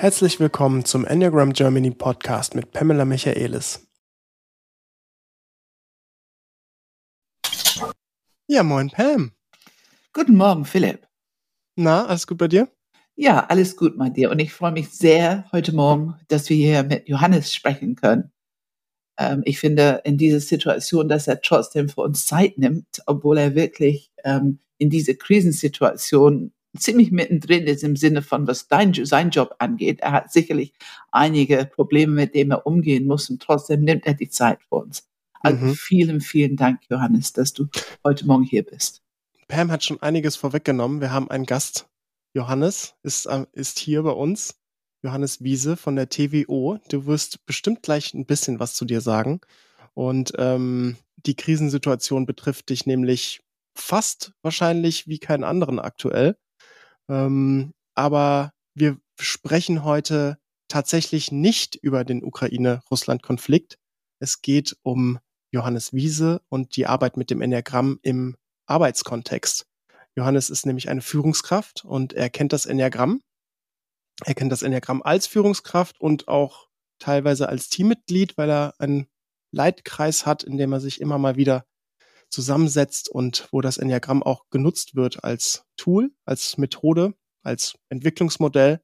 Herzlich willkommen zum Enneagram Germany Podcast mit Pamela Michaelis. Ja, moin Pam. Guten Morgen, Philipp. Na, alles gut bei dir? Ja, alles gut bei dir. Und ich freue mich sehr heute Morgen, dass wir hier mit Johannes sprechen können. Ähm, ich finde in dieser Situation, dass er trotzdem für uns Zeit nimmt, obwohl er wirklich ähm, in diese Krisensituation ziemlich mittendrin ist im Sinne von, was dein, sein Job angeht. Er hat sicherlich einige Probleme, mit denen er umgehen muss und trotzdem nimmt er die Zeit für uns. Also mhm. vielen, vielen Dank, Johannes, dass du heute Morgen hier bist. Pam hat schon einiges vorweggenommen. Wir haben einen Gast. Johannes ist, äh, ist hier bei uns. Johannes Wiese von der TWO. Du wirst bestimmt gleich ein bisschen was zu dir sagen. Und ähm, die Krisensituation betrifft dich nämlich fast wahrscheinlich wie keinen anderen aktuell. Ähm, aber wir sprechen heute tatsächlich nicht über den Ukraine-Russland-Konflikt. Es geht um Johannes Wiese und die Arbeit mit dem Enneagramm im Arbeitskontext. Johannes ist nämlich eine Führungskraft und er kennt das Enneagramm. Er kennt das Enneagramm als Führungskraft und auch teilweise als Teammitglied, weil er einen Leitkreis hat, in dem er sich immer mal wieder zusammensetzt und wo das Enneagramm auch genutzt wird als Tool, als Methode, als Entwicklungsmodell.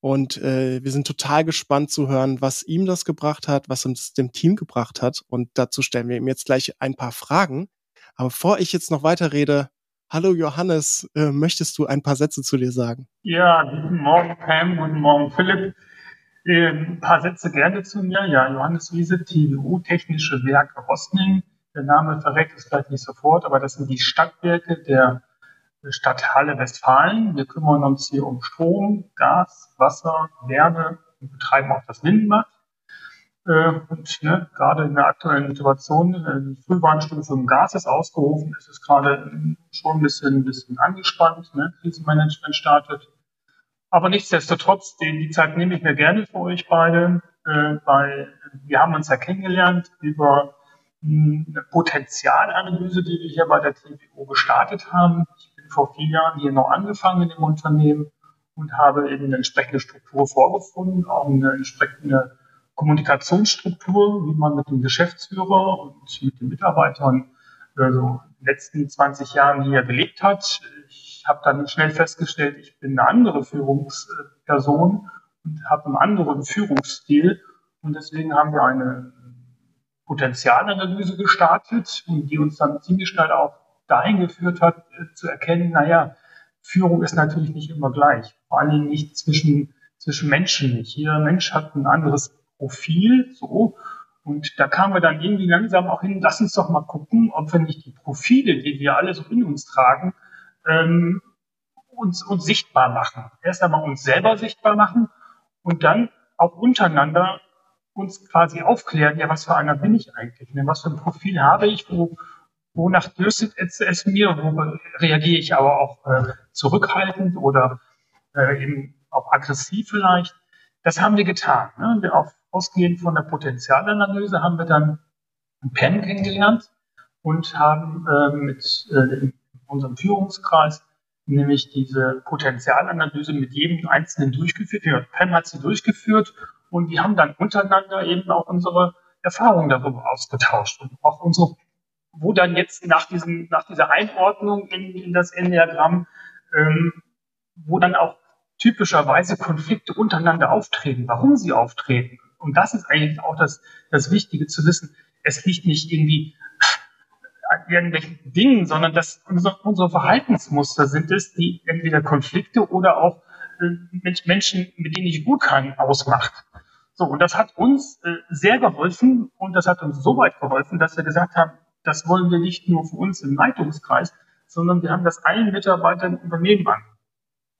Und äh, wir sind total gespannt zu hören, was ihm das gebracht hat, was uns dem Team gebracht hat. Und dazu stellen wir ihm jetzt gleich ein paar Fragen. Aber bevor ich jetzt noch weiter rede, hallo Johannes, äh, möchtest du ein paar Sätze zu dir sagen? Ja, guten Morgen Pam, guten Morgen Philipp. Äh, ein paar Sätze gerne zu mir. Ja, Johannes Wiese, TWU, Technische Werke Rostning. Der Name verrät es vielleicht nicht sofort, aber das sind die Stadtwerke der Stadt Halle Westfalen. Wir kümmern uns hier um Strom, Gas, Wasser, Wärme und betreiben auch das Windmatt. Äh, und ne, gerade in der aktuellen Situation, äh, die Frühwarnstufe im Gas ist ausgerufen, ist es gerade schon ein bisschen, ein bisschen angespannt. Ne? Krisenmanagement startet. Aber nichtsdestotrotz, die, die Zeit nehme ich mir gerne für euch beide, äh, weil wir haben uns ja kennengelernt über eine Potenzialanalyse, die wir hier bei der TWO gestartet haben. Ich bin vor vier Jahren hier noch angefangen im Unternehmen und habe eben eine entsprechende Struktur vorgefunden, auch eine entsprechende Kommunikationsstruktur, wie man mit dem Geschäftsführer und mit den Mitarbeitern also in den letzten 20 Jahren hier gelebt hat. Ich habe dann schnell festgestellt, ich bin eine andere Führungsperson und habe einen anderen Führungsstil. Und deswegen haben wir eine Potenzialanalyse gestartet und die uns dann ziemlich schnell auch dahin geführt hat, äh, zu erkennen, naja, Führung ist natürlich nicht immer gleich. Vor allen Dingen nicht zwischen, zwischen Menschen nicht. Jeder Mensch hat ein anderes Profil, so. Und da kamen wir dann irgendwie langsam auch hin, lass uns doch mal gucken, ob wir nicht die Profile, die wir alle so in uns tragen, ähm, uns, uns sichtbar machen. Erst einmal uns selber sichtbar machen und dann auch untereinander uns quasi aufklären, ja, was für einer bin ich eigentlich? Ne? Was für ein Profil habe ich? Wo, wonach dürstet es, es mir? Wo reagiere ich aber auch äh, zurückhaltend oder äh, eben auch aggressiv vielleicht? Das haben wir getan. Ne? Wir auf, ausgehend von der Potenzialanalyse haben wir dann ein PEN kennengelernt und haben äh, mit äh, unserem Führungskreis nämlich diese Potenzialanalyse mit jedem Einzelnen durchgeführt. Ja, PEN hat sie durchgeführt und wir haben dann untereinander eben auch unsere Erfahrungen darüber ausgetauscht und auch unsere, wo dann jetzt nach diesem, nach dieser Einordnung in, in das Enneagramm, ähm, wo dann auch typischerweise Konflikte untereinander auftreten, warum sie auftreten. Und das ist eigentlich auch das, das Wichtige zu wissen. Es liegt nicht irgendwie an irgendwelchen Dingen, sondern dass unsere, unsere Verhaltensmuster sind es, die entweder Konflikte oder auch äh, Menschen, mit denen ich gut kann, ausmacht. So, und das hat uns äh, sehr geholfen und das hat uns so weit geholfen, dass wir gesagt haben, das wollen wir nicht nur für uns im Leitungskreis, sondern wir haben das allen Mitarbeitern im Unternehmen an.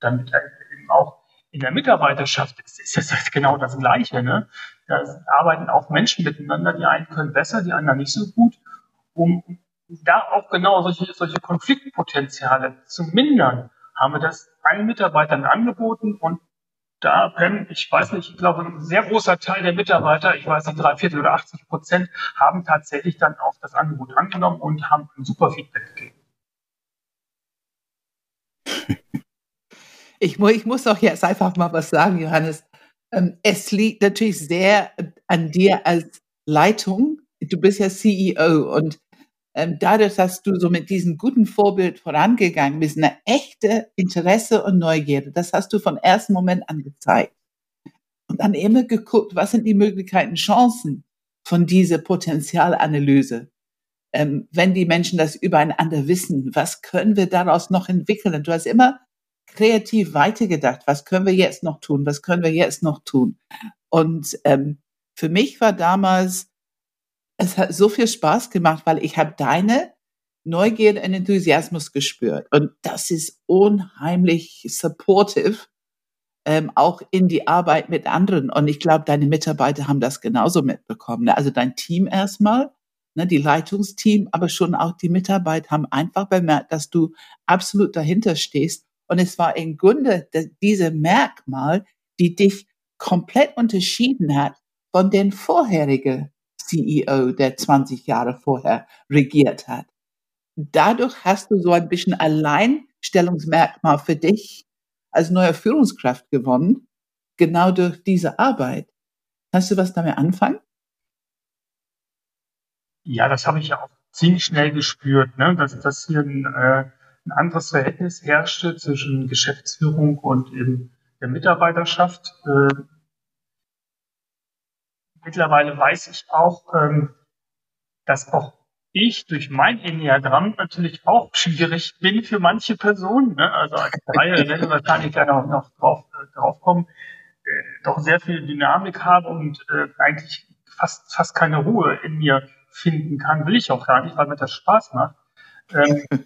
Damit eben auch in der Mitarbeiterschaft ist, ist das genau das Gleiche. Ne? Da arbeiten auch Menschen miteinander, die einen können besser, die anderen nicht so gut, um da auch genau solche, solche Konfliktpotenziale zu mindern, haben wir das allen Mitarbeitern angeboten und da Pam, ich weiß nicht, ich glaube, ein sehr großer Teil der Mitarbeiter, ich weiß nicht, drei Viertel oder 80 Prozent, haben tatsächlich dann auch das Angebot angenommen und haben ein super Feedback gegeben. Ich, ich muss auch jetzt einfach mal was sagen, Johannes. Ähm, es liegt natürlich sehr an dir als Leitung. Du bist ja CEO und dadurch, dass du so mit diesem guten Vorbild vorangegangen bist, eine echte Interesse und Neugierde, das hast du vom ersten Moment an gezeigt. Und dann immer geguckt, was sind die Möglichkeiten, Chancen von dieser Potenzialanalyse. Ähm, wenn die Menschen das übereinander wissen, was können wir daraus noch entwickeln? Und du hast immer kreativ weitergedacht, was können wir jetzt noch tun, was können wir jetzt noch tun. Und ähm, für mich war damals, es hat so viel Spaß gemacht, weil ich habe deine Neugierde und Enthusiasmus gespürt. Und das ist unheimlich supportive, ähm, auch in die Arbeit mit anderen. Und ich glaube, deine Mitarbeiter haben das genauso mitbekommen. Ne? Also dein Team erstmal, ne, die Leitungsteam, aber schon auch die Mitarbeiter haben einfach bemerkt, dass du absolut dahinter stehst und es war im Grunde diese Merkmal, die dich komplett unterschieden hat von den vorherigen CEO, der 20 Jahre vorher regiert hat. Dadurch hast du so ein bisschen Alleinstellungsmerkmal für dich als neue Führungskraft gewonnen, genau durch diese Arbeit. Kannst du was damit anfangen? Ja, das habe ich ja auch ziemlich schnell gespürt, ne? dass das hier ein äh, ein anderes Verhältnis herrschte zwischen Geschäftsführung und eben der Mitarbeiterschaft. Äh, mittlerweile weiß ich auch, ähm, dass auch ich durch mein Enneagramm natürlich auch schwierig bin für manche Personen. Ne? Also als Reihe werden wahrscheinlich ja noch, noch drauf, äh, drauf kommen, äh, doch sehr viel Dynamik habe und äh, eigentlich fast, fast keine Ruhe in mir finden kann. Will ich auch gar nicht, weil mir das Spaß macht. Ähm,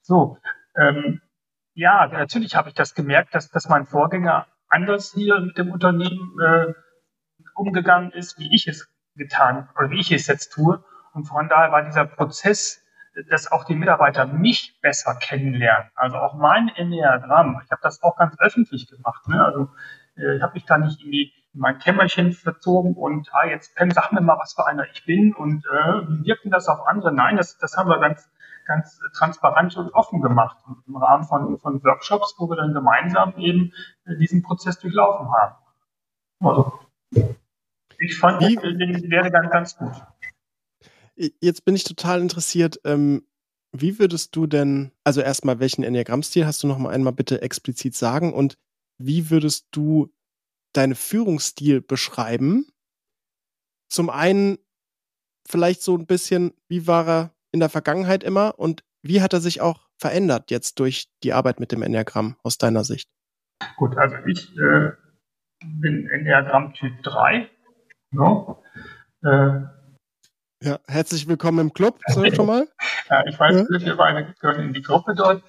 So, ähm, ja, natürlich habe ich das gemerkt, dass, dass mein Vorgänger anders hier mit dem Unternehmen äh, umgegangen ist, wie ich es getan oder wie ich es jetzt tue. Und von daher war dieser Prozess, dass auch die Mitarbeiter mich besser kennenlernen, also auch mein Enneagramm. Ich habe das auch ganz öffentlich gemacht. Ne? Also äh, ich habe mich da nicht irgendwie in mein Kämmerchen verzogen und ah, jetzt Pam, sag mir mal, was für einer ich bin und äh, wie wirkt denn das auf andere? Nein, das, das haben wir ganz ganz transparent und offen gemacht im Rahmen von, von Workshops, wo wir dann gemeinsam eben äh, diesen Prozess durchlaufen haben. Also, ich fand Wie? den Werdegang ganz gut. Jetzt bin ich total interessiert, ähm, wie würdest du denn, also erstmal, welchen Enneagrammstil hast du noch mal einmal bitte explizit sagen und wie würdest du deinen Führungsstil beschreiben? Zum einen vielleicht so ein bisschen, wie war er in der Vergangenheit immer und wie hat er sich auch verändert jetzt durch die Arbeit mit dem Enneagramm aus deiner Sicht? Gut, also ich äh, bin Enneagramm Typ 3. No? Äh, ja, herzlich willkommen im Club, so schon mal. ja, ich weiß, ja. wir beide gehören in die Gruppe dort.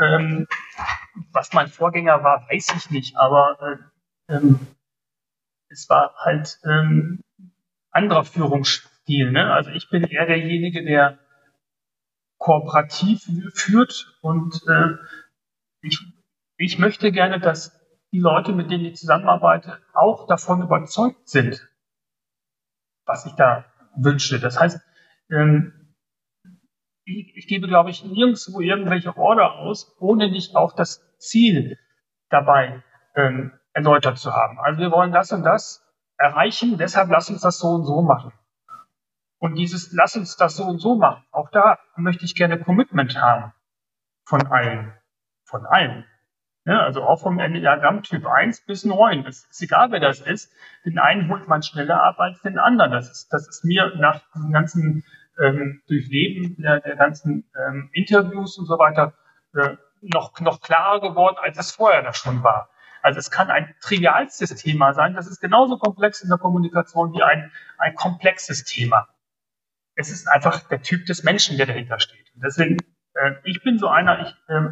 Ähm, was mein Vorgänger war, weiß ich nicht, aber äh, ähm, es war halt ähm, anderer Führungsstil. Ne? Also ich bin eher derjenige, der kooperativ führt. Und äh, ich, ich möchte gerne, dass die Leute, mit denen ich zusammenarbeite, auch davon überzeugt sind, was ich da wünsche. Das heißt, ähm, ich, ich gebe, glaube ich, nirgendwo irgendwelche Order aus, ohne nicht auch das Ziel dabei ähm, erläutert zu haben. Also wir wollen das und das erreichen, deshalb lass uns das so und so machen. Und dieses, lass uns das so und so machen. Auch da möchte ich gerne Commitment haben. Von allen. Von allen. Ja, also auch vom Enneagramm Typ 1 bis 9. Es ist egal, wer das ist. Den einen holt man schneller ab als den anderen. Das ist, das ist mir nach diesem ganzen ähm, Durchleben der, der ganzen ähm, Interviews und so weiter äh, noch, noch klarer geworden, als es vorher da schon war. Also es kann ein trivialstes Thema sein. Das ist genauso komplex in der Kommunikation wie ein, ein komplexes Thema es ist einfach der Typ des Menschen, der dahinter steht. Und deswegen, äh, ich bin so einer, ich, äh,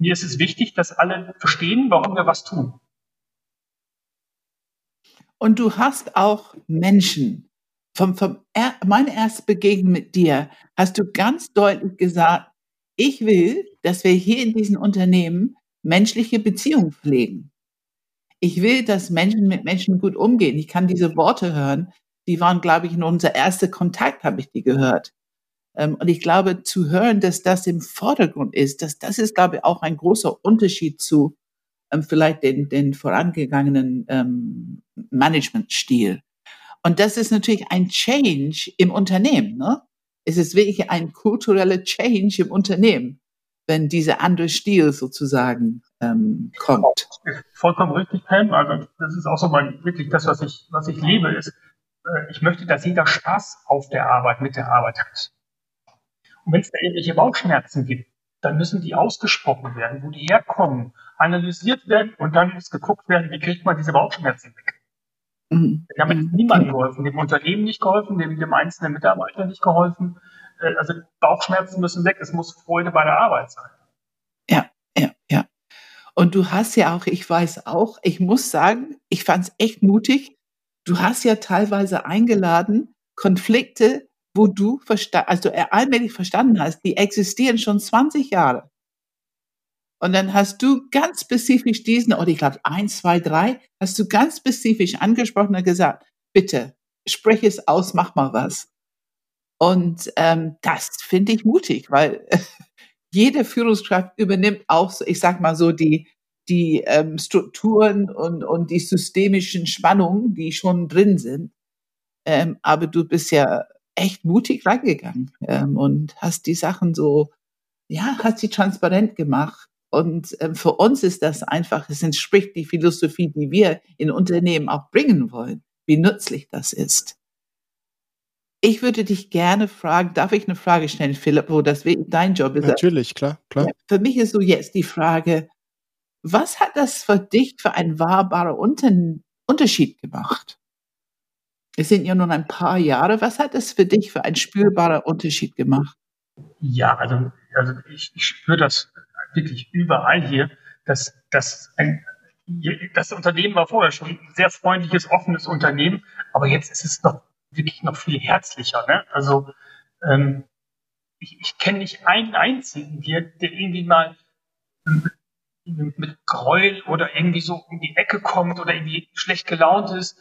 mir ist es wichtig, dass alle verstehen, warum wir was tun. Und du hast auch Menschen. Vom, vom er, meine erste Begegnung mit dir hast du ganz deutlich gesagt, ich will, dass wir hier in diesem Unternehmen menschliche Beziehungen pflegen. Ich will, dass Menschen mit Menschen gut umgehen. Ich kann diese Worte hören, die waren, glaube ich, in unser erster Kontakt, habe ich die gehört. Ähm, und ich glaube, zu hören, dass das im Vordergrund ist, dass das ist, glaube ich, auch ein großer Unterschied zu ähm, vielleicht den, den vorangegangenen ähm, Managementstil. Und das ist natürlich ein Change im Unternehmen. Ne? Es ist wirklich ein kultureller Change im Unternehmen, wenn dieser andere Stil sozusagen ähm, kommt. Vollkommen richtig, Pam. Also das ist auch so mein, wirklich das, was ich, was ich liebe, ist, äh, ich möchte, dass jeder Spaß auf der Arbeit, mit der Arbeit hat. Und wenn es da irgendwelche Bauchschmerzen gibt, dann müssen die ausgesprochen werden, wo die herkommen, analysiert werden und dann muss geguckt werden, wie kriegt man diese Bauchschmerzen weg. Mhm. Damit ist niemand geholfen, dem Unternehmen nicht geholfen, dem, dem einzelnen Mitarbeiter nicht geholfen. Äh, also Bauchschmerzen müssen weg, es muss Freude bei der Arbeit sein. Ja, ja, ja. Und du hast ja auch, ich weiß auch, ich muss sagen, ich fand es echt mutig. Du hast ja teilweise eingeladen, Konflikte wo du also allmählich verstanden hast, die existieren schon 20 Jahre. Und dann hast du ganz spezifisch diesen, oder ich glaube eins, zwei, drei, hast du ganz spezifisch angesprochen und gesagt, bitte, spreche es aus, mach mal was. Und ähm, das finde ich mutig, weil jede Führungskraft übernimmt auch, ich sag mal so, die, die ähm, Strukturen und, und die systemischen Spannungen, die schon drin sind. Ähm, aber du bist ja echt mutig reingegangen ähm, und hast die Sachen so, ja, hat sie transparent gemacht. Und ähm, für uns ist das einfach, es entspricht die Philosophie, die wir in Unternehmen auch bringen wollen, wie nützlich das ist. Ich würde dich gerne fragen, darf ich eine Frage stellen, Philipp, wo das dein Job ist? Natürlich, klar, klar. Ja, für mich ist so jetzt die Frage, was hat das für dich für einen wahrbarer Unterschied gemacht? Es sind ja nun ein paar Jahre. Was hat es für dich für einen spürbaren Unterschied gemacht? Ja, also, also ich, ich spüre das wirklich überall hier, dass, dass ein, das Unternehmen war vorher schon ein sehr freundliches, offenes Unternehmen, aber jetzt ist es noch wirklich noch viel herzlicher. Ne? Also ähm, ich, ich kenne nicht einen einzigen hier, der irgendwie mal mit, mit Gräuel oder irgendwie so um die Ecke kommt oder irgendwie schlecht gelaunt ist.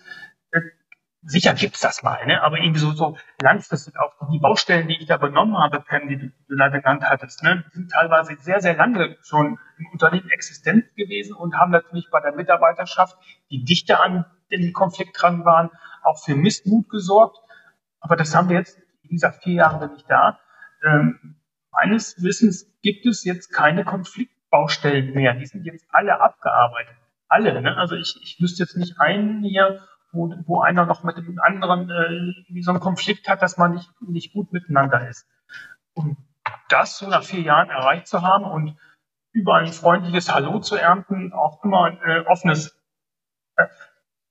Sicher gibt's das mal, ne? aber irgendwie so, so langfristig auch die Baustellen, die ich da benommen habe, Pam, die du, da genannt hattest, ne? sind teilweise sehr, sehr lange schon im Unternehmen existent gewesen und haben natürlich bei der Mitarbeiterschaft, die dichter an den Konflikt dran waren, auch für Missmut gesorgt. Aber das haben wir jetzt, wie gesagt, vier Jahre nicht da. Ähm, meines Wissens gibt es jetzt keine Konfliktbaustellen mehr. Die sind jetzt alle abgearbeitet. Alle. Ne? Also ich, ich wüsste jetzt nicht einen hier, wo, wo einer noch mit dem anderen äh, so einen Konflikt hat, dass man nicht, nicht gut miteinander ist. Und das so nach vier Jahren erreicht zu haben und überall ein freundliches Hallo zu ernten, auch immer ein äh, offenes, äh,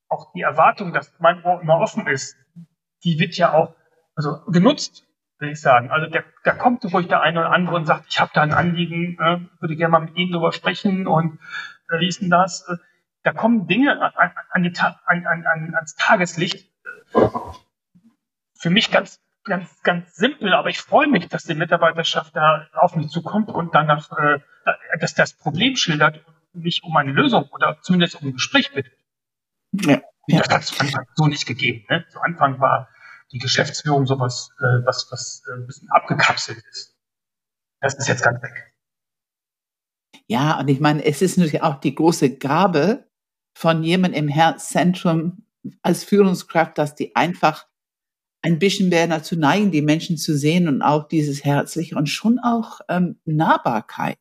auch die Erwartung, dass mein Ohr immer offen ist, die wird ja auch also genutzt, will ich sagen. Also der, da kommt ruhig der eine oder andere und sagt, ich habe da ein Anliegen, äh, würde gerne mal mit Ihnen drüber sprechen und äh, wie ist denn das? Äh, da kommen Dinge an, an die, an, an, ans Tageslicht. Für mich ganz, ganz, ganz simpel, aber ich freue mich, dass die Mitarbeiterschaft da auf mich zukommt und danach, äh, dass das Problem schildert und mich um eine Lösung oder zumindest um ein Gespräch bittet. Ja. Das hat es zu Anfang so nicht gegeben. Ne? Zu Anfang war die Geschäftsführung sowas, äh, was, was äh, ein bisschen abgekapselt ist. Das ist jetzt ganz weg. Ja, und ich meine, es ist natürlich auch die große Gabe, von jemandem im Herzzentrum als Führungskraft, dass die einfach ein bisschen mehr dazu neigen, die Menschen zu sehen und auch dieses Herzliche und schon auch ähm, Nahbarkeit.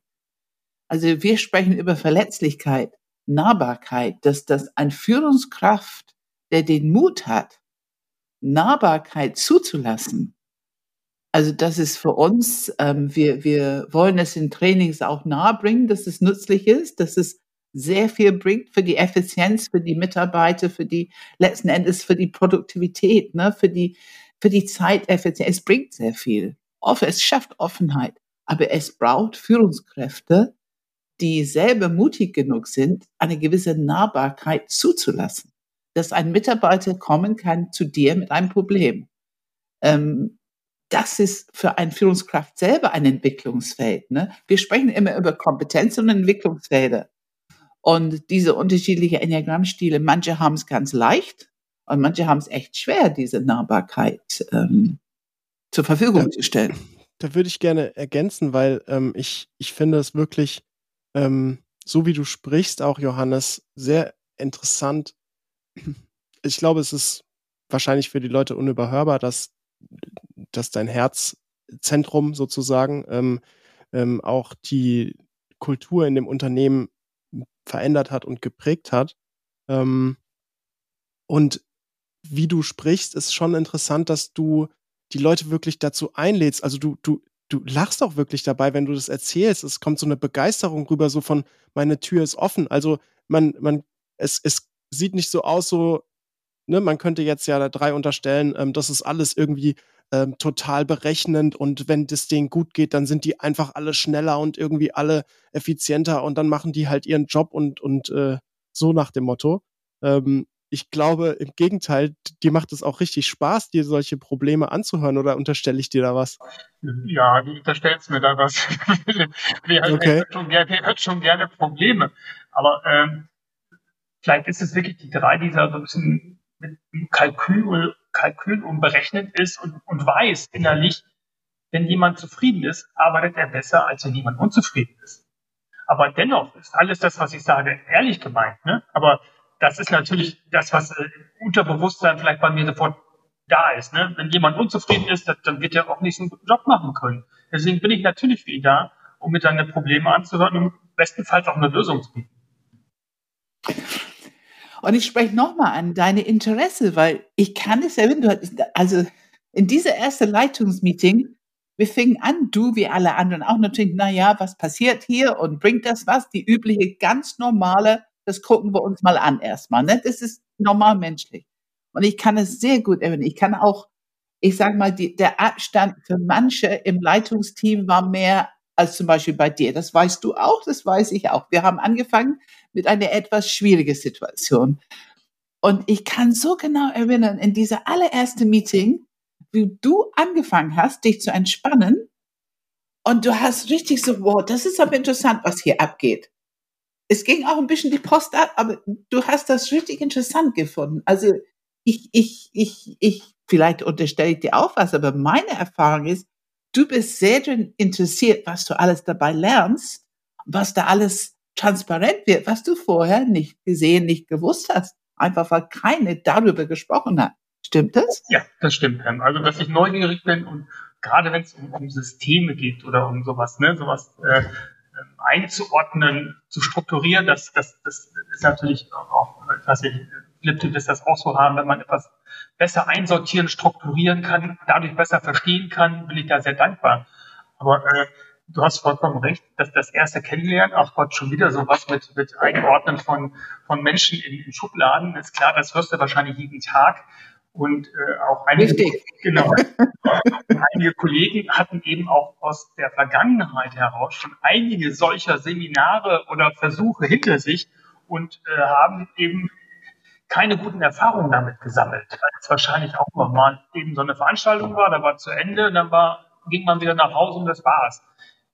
Also wir sprechen über Verletzlichkeit, Nahbarkeit, dass das ein Führungskraft, der den Mut hat, Nahbarkeit zuzulassen. Also das ist für uns, ähm, wir, wir wollen es in Trainings auch nahebringen, dass es nützlich ist, dass es sehr viel bringt für die Effizienz, für die Mitarbeiter, für die letzten Endes für die Produktivität, ne, für die für die Zeiteffizienz. Es bringt sehr viel. Es schafft Offenheit, aber es braucht Führungskräfte, die selber mutig genug sind, eine gewisse Nahbarkeit zuzulassen, dass ein Mitarbeiter kommen kann zu dir mit einem Problem. Ähm, das ist für eine Führungskraft selber ein Entwicklungsfeld. Ne? Wir sprechen immer über Kompetenz und Entwicklungsfelder. Und diese unterschiedlichen Enneagrammstile, manche haben es ganz leicht und manche haben es echt schwer, diese Nahbarkeit ähm, zur Verfügung ja, zu stellen. Da würde ich gerne ergänzen, weil ähm, ich, ich finde es wirklich ähm, so wie du sprichst, auch Johannes, sehr interessant. Ich glaube, es ist wahrscheinlich für die Leute unüberhörbar, dass, dass dein Herzzentrum sozusagen ähm, ähm, auch die Kultur in dem Unternehmen verändert hat und geprägt hat. Ähm, und wie du sprichst, ist schon interessant, dass du die Leute wirklich dazu einlädst. Also du, du, du lachst auch wirklich dabei, wenn du das erzählst. Es kommt so eine Begeisterung rüber, so von meine Tür ist offen. Also man, man, es, es sieht nicht so aus, so, ne, man könnte jetzt ja drei unterstellen, ähm, das ist alles irgendwie ähm, total berechnend und wenn das denen gut geht, dann sind die einfach alle schneller und irgendwie alle effizienter und dann machen die halt ihren Job und, und äh, so nach dem Motto. Ähm, ich glaube, im Gegenteil, dir macht es auch richtig Spaß, dir solche Probleme anzuhören oder unterstelle ich dir da was? Ja, du unterstellst mir da was. wir, okay. hört schon, wir hört schon gerne Probleme. Aber ähm, vielleicht ist es wirklich die drei, die da so ein bisschen mit Kalkül, Kalkül umberechnet ist und, und weiß innerlich, wenn jemand zufrieden ist, arbeitet er besser, als wenn jemand unzufrieden ist. Aber dennoch ist alles das, was ich sage, ehrlich gemeint. Ne? Aber das ist natürlich das, was äh, Unterbewusstsein vielleicht bei mir sofort da ist. Ne? Wenn jemand unzufrieden ist, dann wird er auch nicht so einen Job machen können. Deswegen bin ich natürlich für ihn da, um mir seine Probleme anzuhören und bestenfalls auch eine Lösung zu bieten. Und ich spreche nochmal an deine Interesse, weil ich kann es erinnern, also in dieser ersten Leitungsmeeting, wir fingen an, du wie alle anderen auch natürlich, na ja, was passiert hier und bringt das was? Die übliche, ganz normale das gucken wir uns mal an erstmal. Ne? Das ist normal menschlich. Und ich kann es sehr gut erinnern. Ich kann auch, ich sage mal, die, der Abstand für manche im Leitungsteam war mehr als zum Beispiel bei dir. Das weißt du auch, das weiß ich auch. Wir haben angefangen mit einer etwas schwierigen Situation. Und ich kann so genau erinnern, in dieser allerersten Meeting, wie du angefangen hast, dich zu entspannen. Und du hast richtig so, wow, das ist aber interessant, was hier abgeht es ging auch ein bisschen die Post ab, aber du hast das richtig interessant gefunden. Also ich, ich, ich, ich, vielleicht unterstelle ich dir auch was, aber meine Erfahrung ist, du bist sehr drin interessiert, was du alles dabei lernst, was da alles transparent wird, was du vorher nicht gesehen, nicht gewusst hast. Einfach weil keine darüber gesprochen hat. Stimmt das? Ja, das stimmt. Also, dass ich neugierig bin und gerade wenn es um, um Systeme geht oder um sowas, ne, sowas, äh, einzuordnen, zu strukturieren, das, das, das ist natürlich auch, ich weiß nicht, Philipp, du wirst das auch so haben, wenn man etwas besser einsortieren, strukturieren kann, dadurch besser verstehen kann, bin ich da sehr dankbar. Aber äh, du hast vollkommen recht, dass das erste Kennenlernen, auch Gott schon wieder sowas mit, mit Einordnen von, von Menschen in, in Schubladen, ist klar, das hörst du wahrscheinlich jeden Tag. Und äh, auch einige, genau, einige Kollegen hatten eben auch aus der Vergangenheit heraus schon einige solcher Seminare oder Versuche hinter sich und äh, haben eben keine guten Erfahrungen damit gesammelt. Weil es wahrscheinlich auch mal eben so eine Veranstaltung war, da war zu Ende, dann war, ging man wieder nach Hause und das war's.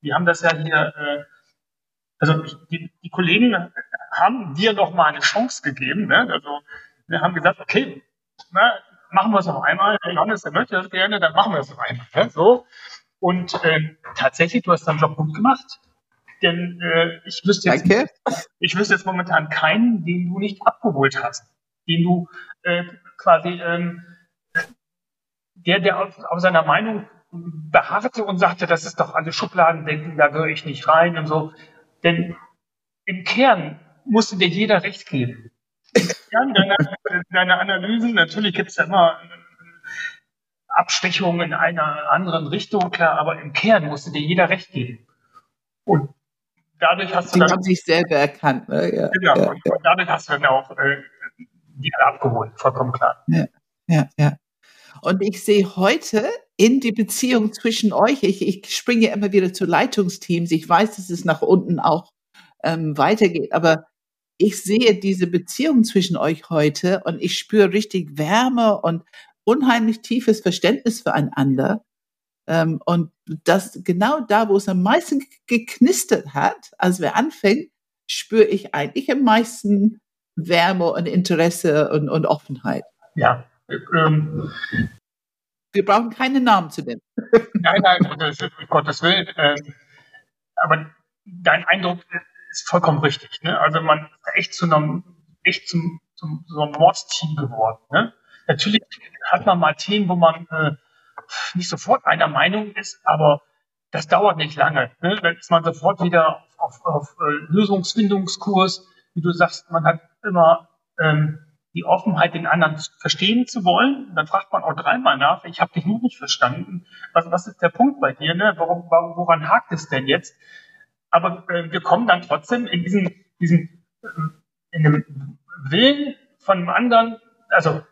Wir haben das ja hier, äh, also die, die Kollegen haben dir noch mal eine Chance gegeben. Ne? Also wir haben gesagt, okay, na, machen wir es noch einmal. Wenn Johannes, der möchte das gerne, dann machen wir es noch einmal. Ne? So. Und äh, tatsächlich, du hast deinen Job gut gemacht. Denn äh, ich, wüsste jetzt, ich wüsste jetzt momentan keinen, den du nicht abgeholt hast. Den du äh, quasi, ähm, der, der auf, auf seiner Meinung beharrte und sagte, das ist doch alles Schubladendenken, da gehöre ich nicht rein und so. Denn im Kern musste dir jeder recht geben ja, deine, deine Analysen, natürlich gibt es ja immer Abschwächungen in einer anderen Richtung, klar, aber im Kern musste dir jeder recht geben. Und dadurch hast du. Die dann, haben sich selber erkannt, ne? Ja, genau, ja, ja. und, dadurch hast du dann auch äh, die alle abgeholt, vollkommen klar. Ja, ja, ja. Und ich sehe heute in die Beziehung zwischen euch, ich, ich springe immer wieder zu Leitungsteams, ich weiß, dass es nach unten auch ähm, weitergeht, aber ich sehe diese Beziehung zwischen euch heute und ich spüre richtig Wärme und unheimlich tiefes Verständnis füreinander. Ähm, und das genau da, wo es am meisten geknistert hat, als wir anfingen, spüre ich eigentlich am meisten Wärme und Interesse und, und Offenheit. Ja. Ähm, wir brauchen keine Namen zu nennen. Nein, nein, um Gottes Willen. Ähm, aber dein Eindruck ist vollkommen richtig. Ne? Also man ist echt zu einem, echt zum, zum so einem Mordsteam geworden. Ne? Natürlich hat man mal Themen, wo man äh, nicht sofort einer Meinung ist, aber das dauert nicht lange. Ne? Dann ist man sofort wieder auf, auf, auf äh, Lösungsfindungskurs. Wie du sagst, man hat immer ähm, die Offenheit, den anderen verstehen zu wollen. Dann fragt man auch dreimal nach, ich habe dich noch nicht verstanden. Was, was ist der Punkt bei dir? Ne? Warum, warum, woran hakt es denn jetzt? Aber äh, wir kommen dann trotzdem in diesen, diesen äh, in dem Willen von einem anderen, also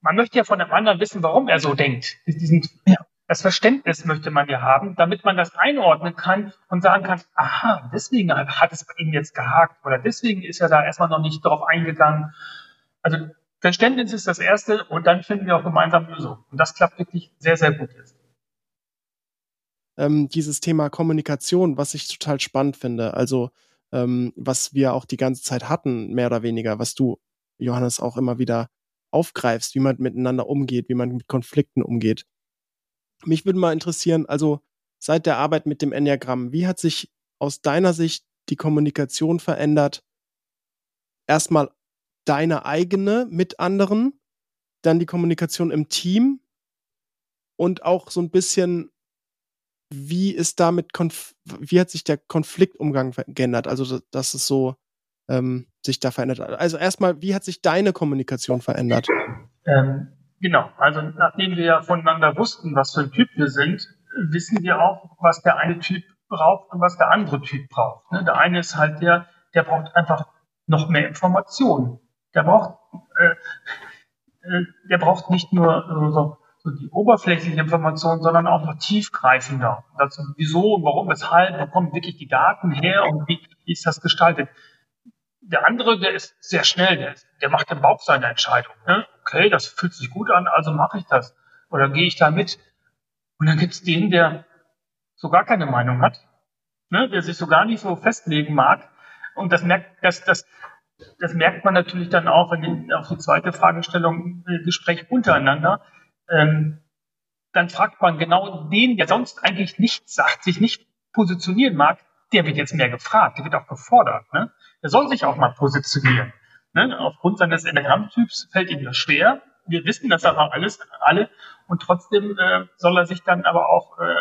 man möchte ja von dem anderen wissen, warum er so denkt. Diesen, ja. Das Verständnis möchte man ja haben, damit man das einordnen kann und sagen kann, aha, deswegen hat es bei ihm jetzt gehakt oder deswegen ist er da erstmal noch nicht darauf eingegangen. Also Verständnis ist das Erste und dann finden wir auch gemeinsam Lösungen. Und das klappt wirklich sehr, sehr gut jetzt. Ähm, dieses Thema Kommunikation, was ich total spannend finde, also ähm, was wir auch die ganze Zeit hatten, mehr oder weniger, was du, Johannes, auch immer wieder aufgreifst, wie man miteinander umgeht, wie man mit Konflikten umgeht. Mich würde mal interessieren, also seit der Arbeit mit dem Enneagramm, wie hat sich aus deiner Sicht die Kommunikation verändert? Erstmal deine eigene mit anderen, dann die Kommunikation im Team und auch so ein bisschen, wie ist damit, wie hat sich der Konfliktumgang geändert? Also, dass es so ähm, sich da verändert hat. Also erstmal, wie hat sich deine Kommunikation verändert? Ähm, Genau, also nachdem wir ja voneinander wussten, was für ein Typ wir sind, wissen wir auch, was der eine Typ braucht und was der andere Typ braucht. Ne? Der eine ist halt der, der braucht einfach noch mehr Informationen. Der braucht, äh, äh, der braucht nicht nur äh, so, so die oberflächliche Information, sondern auch noch tiefgreifender. Dazu, wieso und warum, weshalb, wo kommen wirklich die Daten her und wie, wie ist das gestaltet? Der andere, der ist sehr schnell, der, der macht im Bauch seine Entscheidung. Ne? Okay, das fühlt sich gut an, also mache ich das. Oder gehe ich da mit? Und dann gibt es den, der so gar keine Meinung hat, ne? der sich so gar nicht so festlegen mag. Und das merkt, das, das, das merkt man natürlich dann auch in auf die zweite Fragestellung, äh, Gespräch untereinander. Ähm, dann fragt man genau den, der sonst eigentlich nichts sagt, sich nicht positionieren mag, der wird jetzt mehr gefragt, der wird auch gefordert. Ne? Der soll sich auch mal positionieren. Ne? Aufgrund seines Enneagrammtyps fällt ihm das schwer. Wir wissen das aber alles, alle. Und trotzdem äh, soll er sich dann aber auch äh,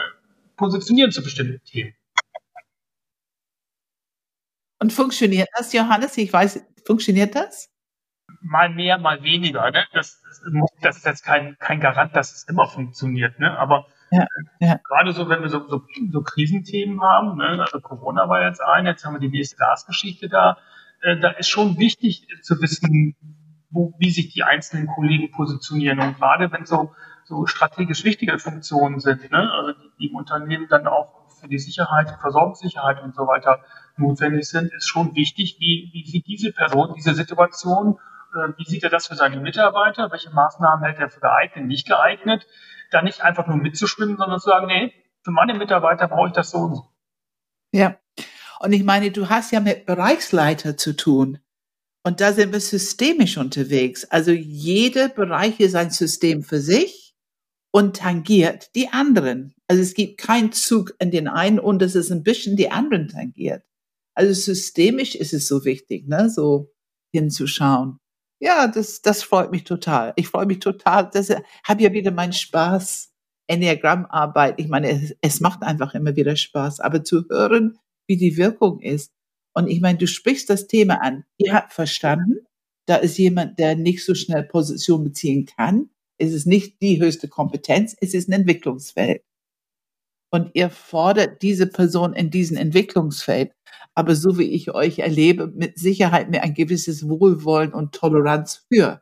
positionieren zu bestimmten Themen. Und funktioniert das, Johannes? Ich weiß, funktioniert das? Mal mehr, mal weniger. Ne? Das, das, das ist jetzt kein, kein Garant, dass es immer funktioniert. Ne? Aber ja, ja. Gerade so, wenn wir so, so, so Krisenthemen haben, ne? also Corona war jetzt ein, jetzt haben wir die nächste Gasgeschichte da, äh, da ist schon wichtig zu wissen, wo, wie sich die einzelnen Kollegen positionieren. Und gerade wenn so, so strategisch wichtige Funktionen sind, ne? also die, die im Unternehmen dann auch für die Sicherheit, Versorgungssicherheit und so weiter notwendig sind, ist schon wichtig, wie, wie sieht diese Person diese Situation, äh, wie sieht er das für seine Mitarbeiter, welche Maßnahmen hält er für geeignet, nicht geeignet, da nicht einfach nur mitzuschwimmen, sondern zu sagen, nee, für meine Mitarbeiter brauche ich das so und so. Ja. Und ich meine, du hast ja mit Bereichsleiter zu tun. Und da sind wir systemisch unterwegs. Also jeder Bereich ist ein System für sich und tangiert die anderen. Also es gibt keinen Zug in den einen und es ist ein bisschen die anderen tangiert. Also systemisch ist es so wichtig, ne, so hinzuschauen. Ja, das, das freut mich total. Ich freue mich total. Das habe ja wieder meinen Spaß. Enneagrammarbeit. Ich meine, es, es macht einfach immer wieder Spaß. Aber zu hören, wie die Wirkung ist. Und ich meine, du sprichst das Thema an. Ihr habt verstanden, da ist jemand, der nicht so schnell Position beziehen kann. Es ist nicht die höchste Kompetenz, es ist ein Entwicklungsfeld. Und ihr fordert diese Person in diesem Entwicklungsfeld aber so wie ich euch erlebe, mit Sicherheit mit ein gewisses Wohlwollen und Toleranz für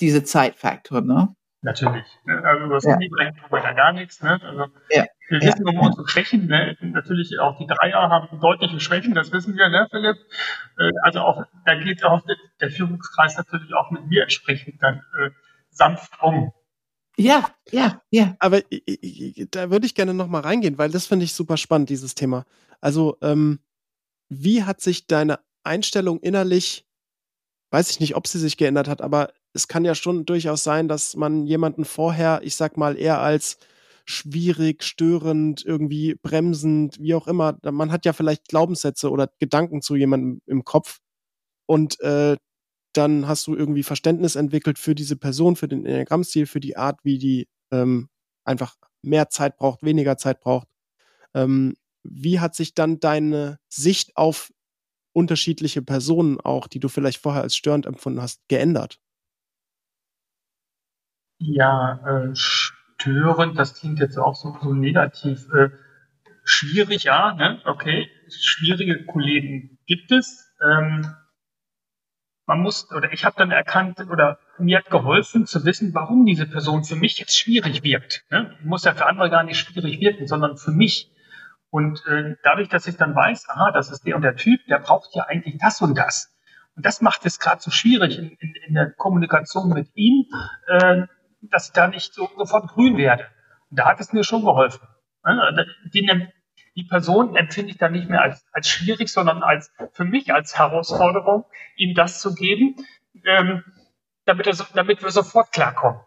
diese Zeitfaktor, ne? Natürlich. Ne? Also das ja. Ja gar nichts. Ne? Also ja. Wir wissen ja. um unsere Schwächen. Ne? Natürlich auch die Dreier haben deutliche Schwächen, das wissen wir, ne, Philipp? Äh, also auch da geht auch der Führungskreis natürlich auch mit mir entsprechend dann äh, sanft um. Ja, ja, ja. Aber da würde ich gerne noch mal reingehen, weil das finde ich super spannend, dieses Thema. Also ähm, wie hat sich deine Einstellung innerlich, weiß ich nicht, ob sie sich geändert hat, aber es kann ja schon durchaus sein, dass man jemanden vorher, ich sag mal, eher als schwierig, störend, irgendwie bremsend, wie auch immer. Man hat ja vielleicht Glaubenssätze oder Gedanken zu jemandem im Kopf und äh, dann hast du irgendwie Verständnis entwickelt für diese Person, für den Enneagrammstil, für die Art, wie die ähm, einfach mehr Zeit braucht, weniger Zeit braucht. Ähm, wie hat sich dann deine Sicht auf unterschiedliche Personen auch, die du vielleicht vorher als störend empfunden hast, geändert? Ja, äh, störend, das klingt jetzt auch so, so negativ. Äh, schwierig, ja, ne? okay. Schwierige Kollegen gibt es. Ähm, man muss, oder ich habe dann erkannt, oder mir hat geholfen zu wissen, warum diese Person für mich jetzt schwierig wirkt. Ne? Muss ja für andere gar nicht schwierig wirken, sondern für mich. Und äh, dadurch, dass ich dann weiß, aha, das ist der und der Typ, der braucht ja eigentlich das und das. Und das macht es gerade so schwierig in, in, in, der Kommunikation mit ihm, äh, dass ich da nicht so sofort grün werde. Und da hat es mir schon geholfen. Den, die Person empfinde ich dann nicht mehr als, als schwierig, sondern als für mich als Herausforderung, ihm das zu geben, ähm, damit, er, damit wir sofort klarkommen.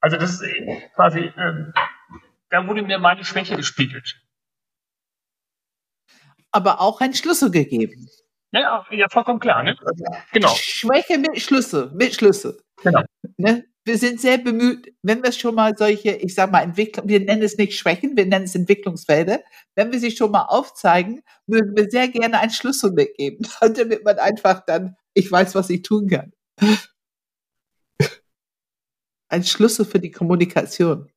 Also das ist äh, quasi, ähm, da wurde mir meine Schwäche gespiegelt. Aber auch ein Schlüssel gegeben. Ja, ja, vollkommen klar. Ne? Genau. Schwäche mit Schlüssel, mit Schlüssel. Genau. Ne? Wir sind sehr bemüht, wenn wir schon mal solche, ich sag mal, Entwicklung, wir nennen es nicht Schwächen, wir nennen es Entwicklungsfelder, wenn wir sie schon mal aufzeigen, würden wir sehr gerne einen Schlüssel mitgeben, damit man einfach dann, ich weiß, was ich tun kann. Ein Schlüssel für die Kommunikation.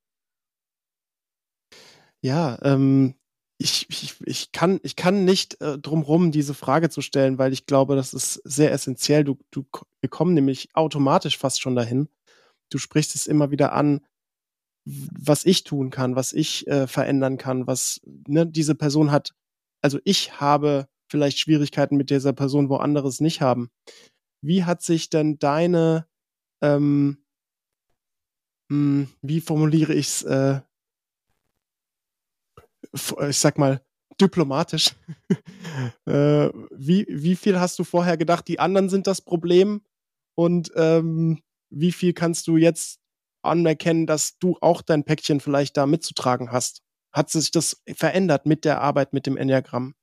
Ja, ähm, ich, ich, ich, kann, ich kann nicht äh, drumrum diese Frage zu stellen, weil ich glaube, das ist sehr essentiell. Du, du, wir kommen nämlich automatisch fast schon dahin du sprichst es immer wieder an, was ich tun kann, was ich äh, verändern kann, was ne, diese Person hat. Also ich habe vielleicht Schwierigkeiten mit dieser Person, wo andere es nicht haben. Wie hat sich denn deine, ähm, mh, hm, wie formuliere ich es, äh, ich sag mal, diplomatisch. äh, wie, wie viel hast du vorher gedacht, die anderen sind das Problem? Und ähm, wie viel kannst du jetzt anerkennen, dass du auch dein Päckchen vielleicht da mitzutragen hast? Hat sich das verändert mit der Arbeit mit dem Enneagramm?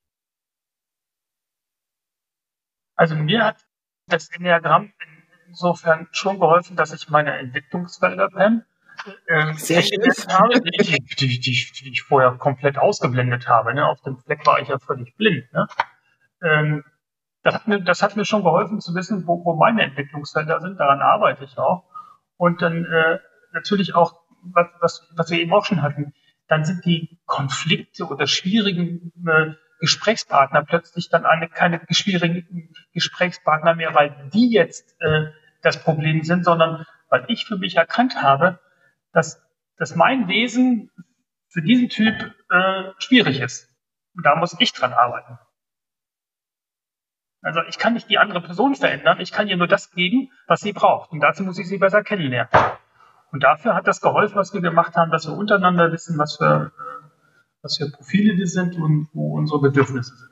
Also mir hat das Enneagramm insofern schon geholfen, dass ich meine Entwicklungsfelder PEM äh, Sehr schön. habe, die, die, die, die, ich vorher komplett ausgeblendet habe. Ne? Auf dem Fleck war ich ja völlig blind. Ne? Ähm, das hat mir, das hat mir schon geholfen zu wissen, wo, wo meine Entwicklungsfelder sind. Daran arbeite ich auch. Und dann äh, natürlich auch, was, was, was wir eben auch schon hatten, dann sind die Konflikte oder schwierigen äh, Gesprächspartner plötzlich dann eine, keine schwierigen Gesprächspartner mehr, weil die jetzt äh, das Problem sind, sondern weil ich für mich erkannt habe, dass, dass mein Wesen für diesen Typ äh, schwierig ist. Und da muss ich dran arbeiten. Also ich kann nicht die andere Person verändern, ich kann ihr nur das geben, was sie braucht. Und dazu muss ich sie besser kennenlernen. Und dafür hat das geholfen, was wir gemacht haben, dass wir untereinander wissen, was für, was für Profile wir sind und wo unsere Bedürfnisse sind.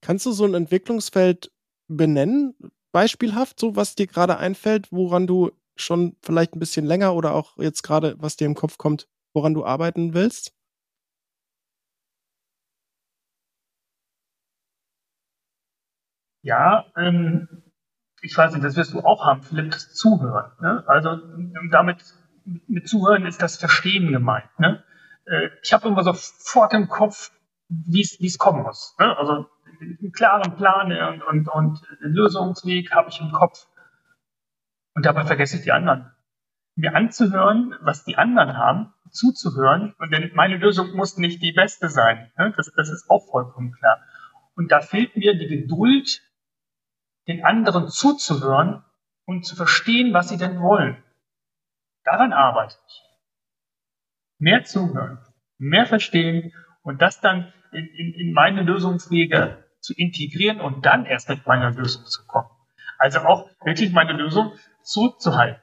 Kannst du so ein Entwicklungsfeld benennen, beispielhaft, so was dir gerade einfällt, woran du schon vielleicht ein bisschen länger oder auch jetzt gerade, was dir im Kopf kommt, woran du arbeiten willst? Ja, ähm, ich weiß nicht, das wirst du auch haben, Philipp, das Zuhören. Ne? Also damit mit Zuhören ist das Verstehen gemeint. Ne? Äh, ich habe immer sofort im Kopf, wie es kommen muss. Ne? Also einen klaren Plan und, und, und Lösungsweg habe ich im Kopf. Und dabei vergesse ich die anderen. Mir anzuhören, was die anderen haben, zuzuhören, und denn meine Lösung muss nicht die beste sein. Ne? Das, das ist auch vollkommen klar. Und da fehlt mir die Geduld, den anderen zuzuhören und zu verstehen, was sie denn wollen. Daran arbeite ich. Mehr zuhören, mehr verstehen und das dann in, in, in meine Lösungswege zu integrieren und dann erst mit meiner Lösung zu kommen. Also auch wirklich meine Lösung zurückzuhalten.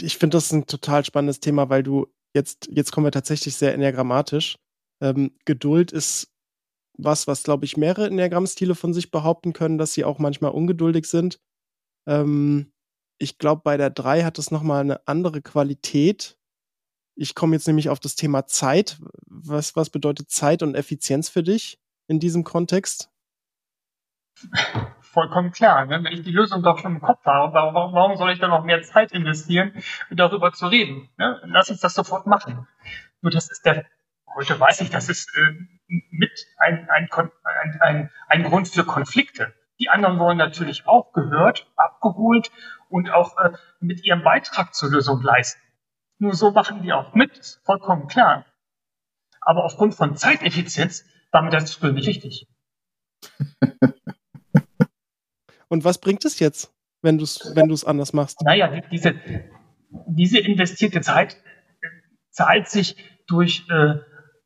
Ich finde das ein total spannendes Thema, weil du jetzt, jetzt kommen wir tatsächlich sehr enneagrammatisch. Ähm, Geduld ist was, was, glaube ich, mehrere Enneagramm-Stile von sich behaupten können, dass sie auch manchmal ungeduldig sind. Ähm, ich glaube, bei der 3 hat es nochmal eine andere Qualität. Ich komme jetzt nämlich auf das Thema Zeit. Was, was bedeutet Zeit und Effizienz für dich in diesem Kontext? Vollkommen klar. Ne? Wenn ich die Lösung doch schon im Kopf habe, warum, warum soll ich dann noch mehr Zeit investieren, darüber zu reden? Ne? Lass uns das sofort machen. Nur das ist der, heute weiß ich, das ist äh, mit ein, ein, ein, ein, Grund für Konflikte. Die anderen wollen natürlich auch gehört, abgeholt und auch äh, mit ihrem Beitrag zur Lösung leisten. Nur so machen die auch mit, vollkommen klar. Aber aufgrund von Zeiteffizienz war mir das früher nicht wichtig. Und was bringt es jetzt, wenn du es wenn anders machst? Naja, diese, diese investierte Zeit äh, zahlt sich durch äh,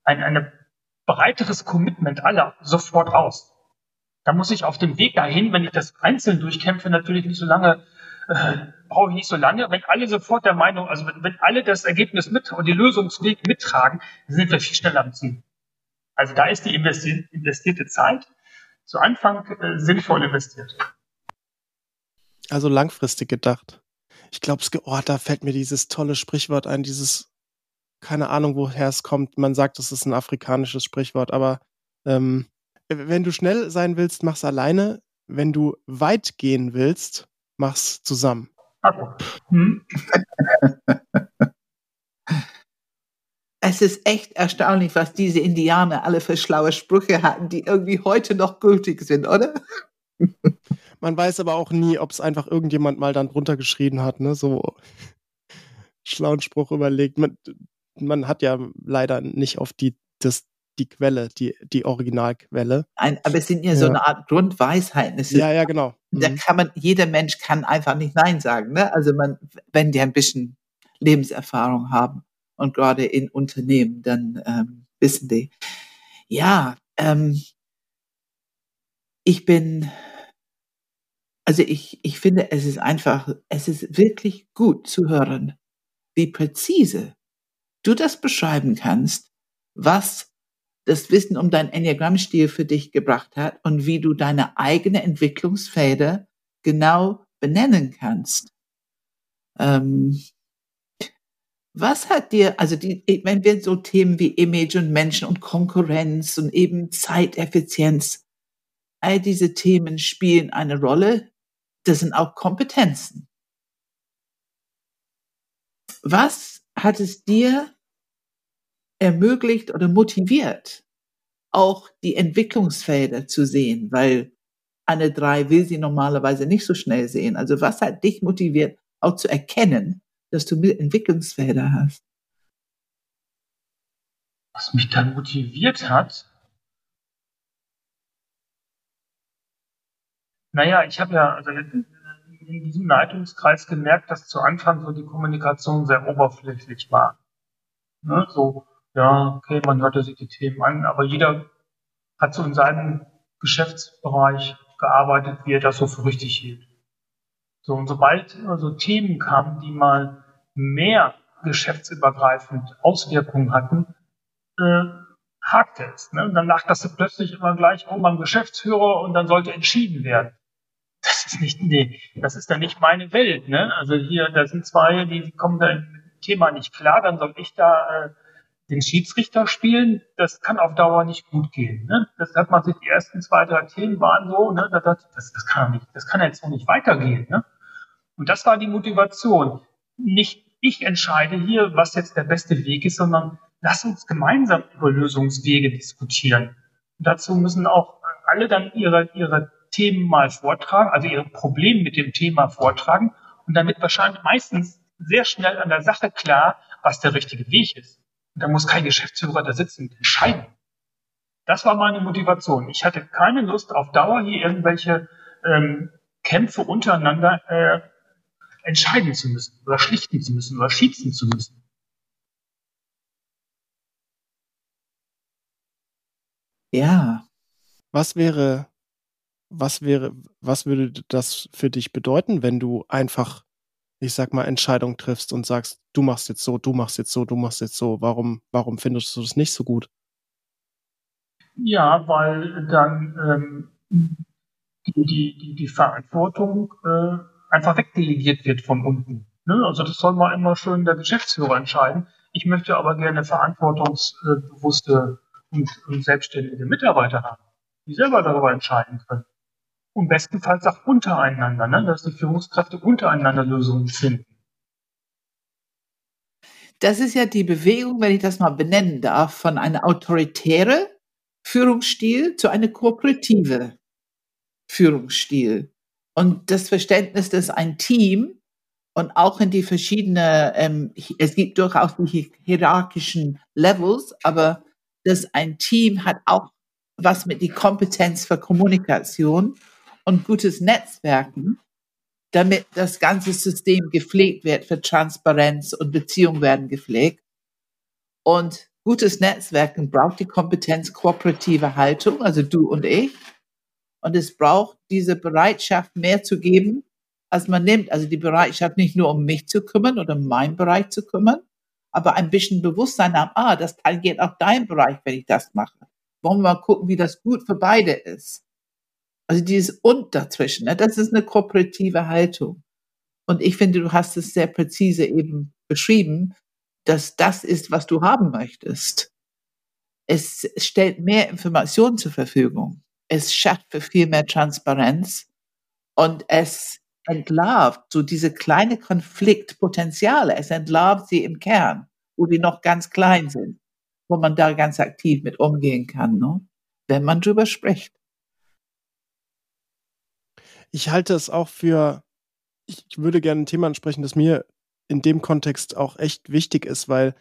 ein eine breiteres Commitment aller sofort aus. Da muss ich auf dem Weg dahin, wenn ich das einzeln durchkämpfe, natürlich nicht so lange, äh, brauche ich nicht so lange. Wenn alle sofort der Meinung, also wenn, wenn alle das Ergebnis mit und die Lösungsweg mittragen, sind wir viel schneller am Ziel. Also da ist die investi investierte Zeit zu Anfang äh, sinnvoll investiert. Also langfristig gedacht. Ich glaube, oh, da fällt mir dieses tolle Sprichwort ein, dieses, keine Ahnung, woher es kommt. Man sagt, es ist ein afrikanisches Sprichwort, aber ähm, wenn du schnell sein willst, mach's alleine. Wenn du weit gehen willst, mach's zusammen. Hm. Es ist echt erstaunlich, was diese Indianer alle für schlaue Sprüche hatten, die irgendwie heute noch gültig sind, oder? Man weiß aber auch nie, ob es einfach irgendjemand mal dann drunter geschrieben hat, ne? So schlauen Spruch überlegt. Man, man hat ja leider nicht auf die, das die Quelle, die, die Originalquelle. Ein, aber es sind ja, ja, so eine Art Grundweisheiten. Ist, ja, ja, genau. Mhm. Da kann man, jeder Mensch kann einfach nicht Nein sagen. Ne? Also man, wenn die ein bisschen Lebenserfahrung haben und gerade in Unternehmen, dann ähm, wissen die. Ja, ähm, ich bin, also ich, ich finde, es ist einfach, es ist wirklich gut zu hören, wie präzise du das beschreiben kannst, was das Wissen um deinen Enneagrammstil für dich gebracht hat und wie du deine eigene Entwicklungsfelder genau benennen kannst. Ähm, was hat dir, also die, wenn wir so Themen wie Image und Menschen und Konkurrenz und eben Zeiteffizienz, all diese Themen spielen eine Rolle. Das sind auch Kompetenzen. Was hat es dir ermöglicht oder motiviert, auch die Entwicklungsfelder zu sehen, weil eine drei will sie normalerweise nicht so schnell sehen. Also was hat dich motiviert, auch zu erkennen, dass du Entwicklungsfelder hast? Was mich dann motiviert hat, naja, ich habe ja also in diesem Leitungskreis gemerkt, dass zu Anfang so die Kommunikation sehr oberflächlich war. Ne, so ja, okay, man hörte sich die Themen an, aber jeder hat so in seinem Geschäftsbereich gearbeitet, wie er das so für richtig hielt. So, und sobald also Themen kamen, die mal mehr geschäftsübergreifend Auswirkungen hatten, äh, hakte es. Ne? Und dann lag das plötzlich immer gleich oben am Geschäftsführer und dann sollte entschieden werden. Das ist nicht, nee, das ist dann nicht meine Welt. Ne? Also hier, da sind zwei, die kommen da im Thema nicht klar, dann soll ich da äh, den Schiedsrichter spielen, das kann auf Dauer nicht gut gehen. Ne? Das hat man sich die ersten zwei, drei Themen waren so, ne? das, das, das kann nicht, das kann jetzt so nicht weitergehen. Ne? Und das war die Motivation. Nicht ich entscheide hier, was jetzt der beste Weg ist, sondern lass uns gemeinsam über Lösungswege diskutieren. Und dazu müssen auch alle dann ihre, ihre Themen mal vortragen, also ihre Probleme mit dem Thema vortragen. Und damit wahrscheinlich meistens sehr schnell an der Sache klar, was der richtige Weg ist. Und da muss kein Geschäftsführer da sitzen und entscheiden. Das war meine Motivation. Ich hatte keine Lust, auf Dauer hier irgendwelche ähm, Kämpfe untereinander äh, entscheiden zu müssen oder schlichten zu müssen oder schießen zu müssen. Ja. Was wäre, was wäre, was würde das für dich bedeuten, wenn du einfach ich sag mal, Entscheidung triffst und sagst, du machst jetzt so, du machst jetzt so, du machst jetzt so, warum, warum findest du das nicht so gut? Ja, weil dann ähm, die, die, die Verantwortung äh, einfach wegdelegiert wird von unten. Ne? Also das soll mal immer schön der Geschäftsführer entscheiden. Ich möchte aber gerne verantwortungsbewusste und, und selbstständige Mitarbeiter haben, die selber darüber entscheiden können. Und bestenfalls auch untereinander, ne? dass die Führungskräfte untereinander Lösungen finden. Das ist ja die Bewegung, wenn ich das mal benennen darf, von einer autoritäre Führungsstil zu einer kooperative Führungsstil. Und das Verständnis, dass ein Team und auch in die verschiedenen, ähm, es gibt durchaus die hierarchischen Levels, aber dass ein Team hat auch was mit die Kompetenz für Kommunikation und gutes Netzwerken, damit das ganze System gepflegt wird für Transparenz und Beziehungen werden gepflegt. Und gutes Netzwerken braucht die Kompetenz kooperative Haltung, also du und ich. Und es braucht diese Bereitschaft, mehr zu geben, als man nimmt. Also die Bereitschaft, nicht nur um mich zu kümmern oder um meinen Bereich zu kümmern, aber ein bisschen Bewusstsein haben, ah, das geht auch dein Bereich, wenn ich das mache. Wollen wir mal gucken, wie das gut für beide ist. Also dieses Und dazwischen, ne, das ist eine kooperative Haltung. Und ich finde, du hast es sehr präzise eben beschrieben, dass das ist, was du haben möchtest. Es stellt mehr Informationen zur Verfügung. Es schafft für viel mehr Transparenz und es entlarvt so diese kleine Konfliktpotenziale. Es entlarvt sie im Kern, wo die noch ganz klein sind, wo man da ganz aktiv mit umgehen kann, ne? wenn man drüber spricht. Ich halte es auch für, ich würde gerne ein Thema ansprechen, das mir in dem Kontext auch echt wichtig ist, weil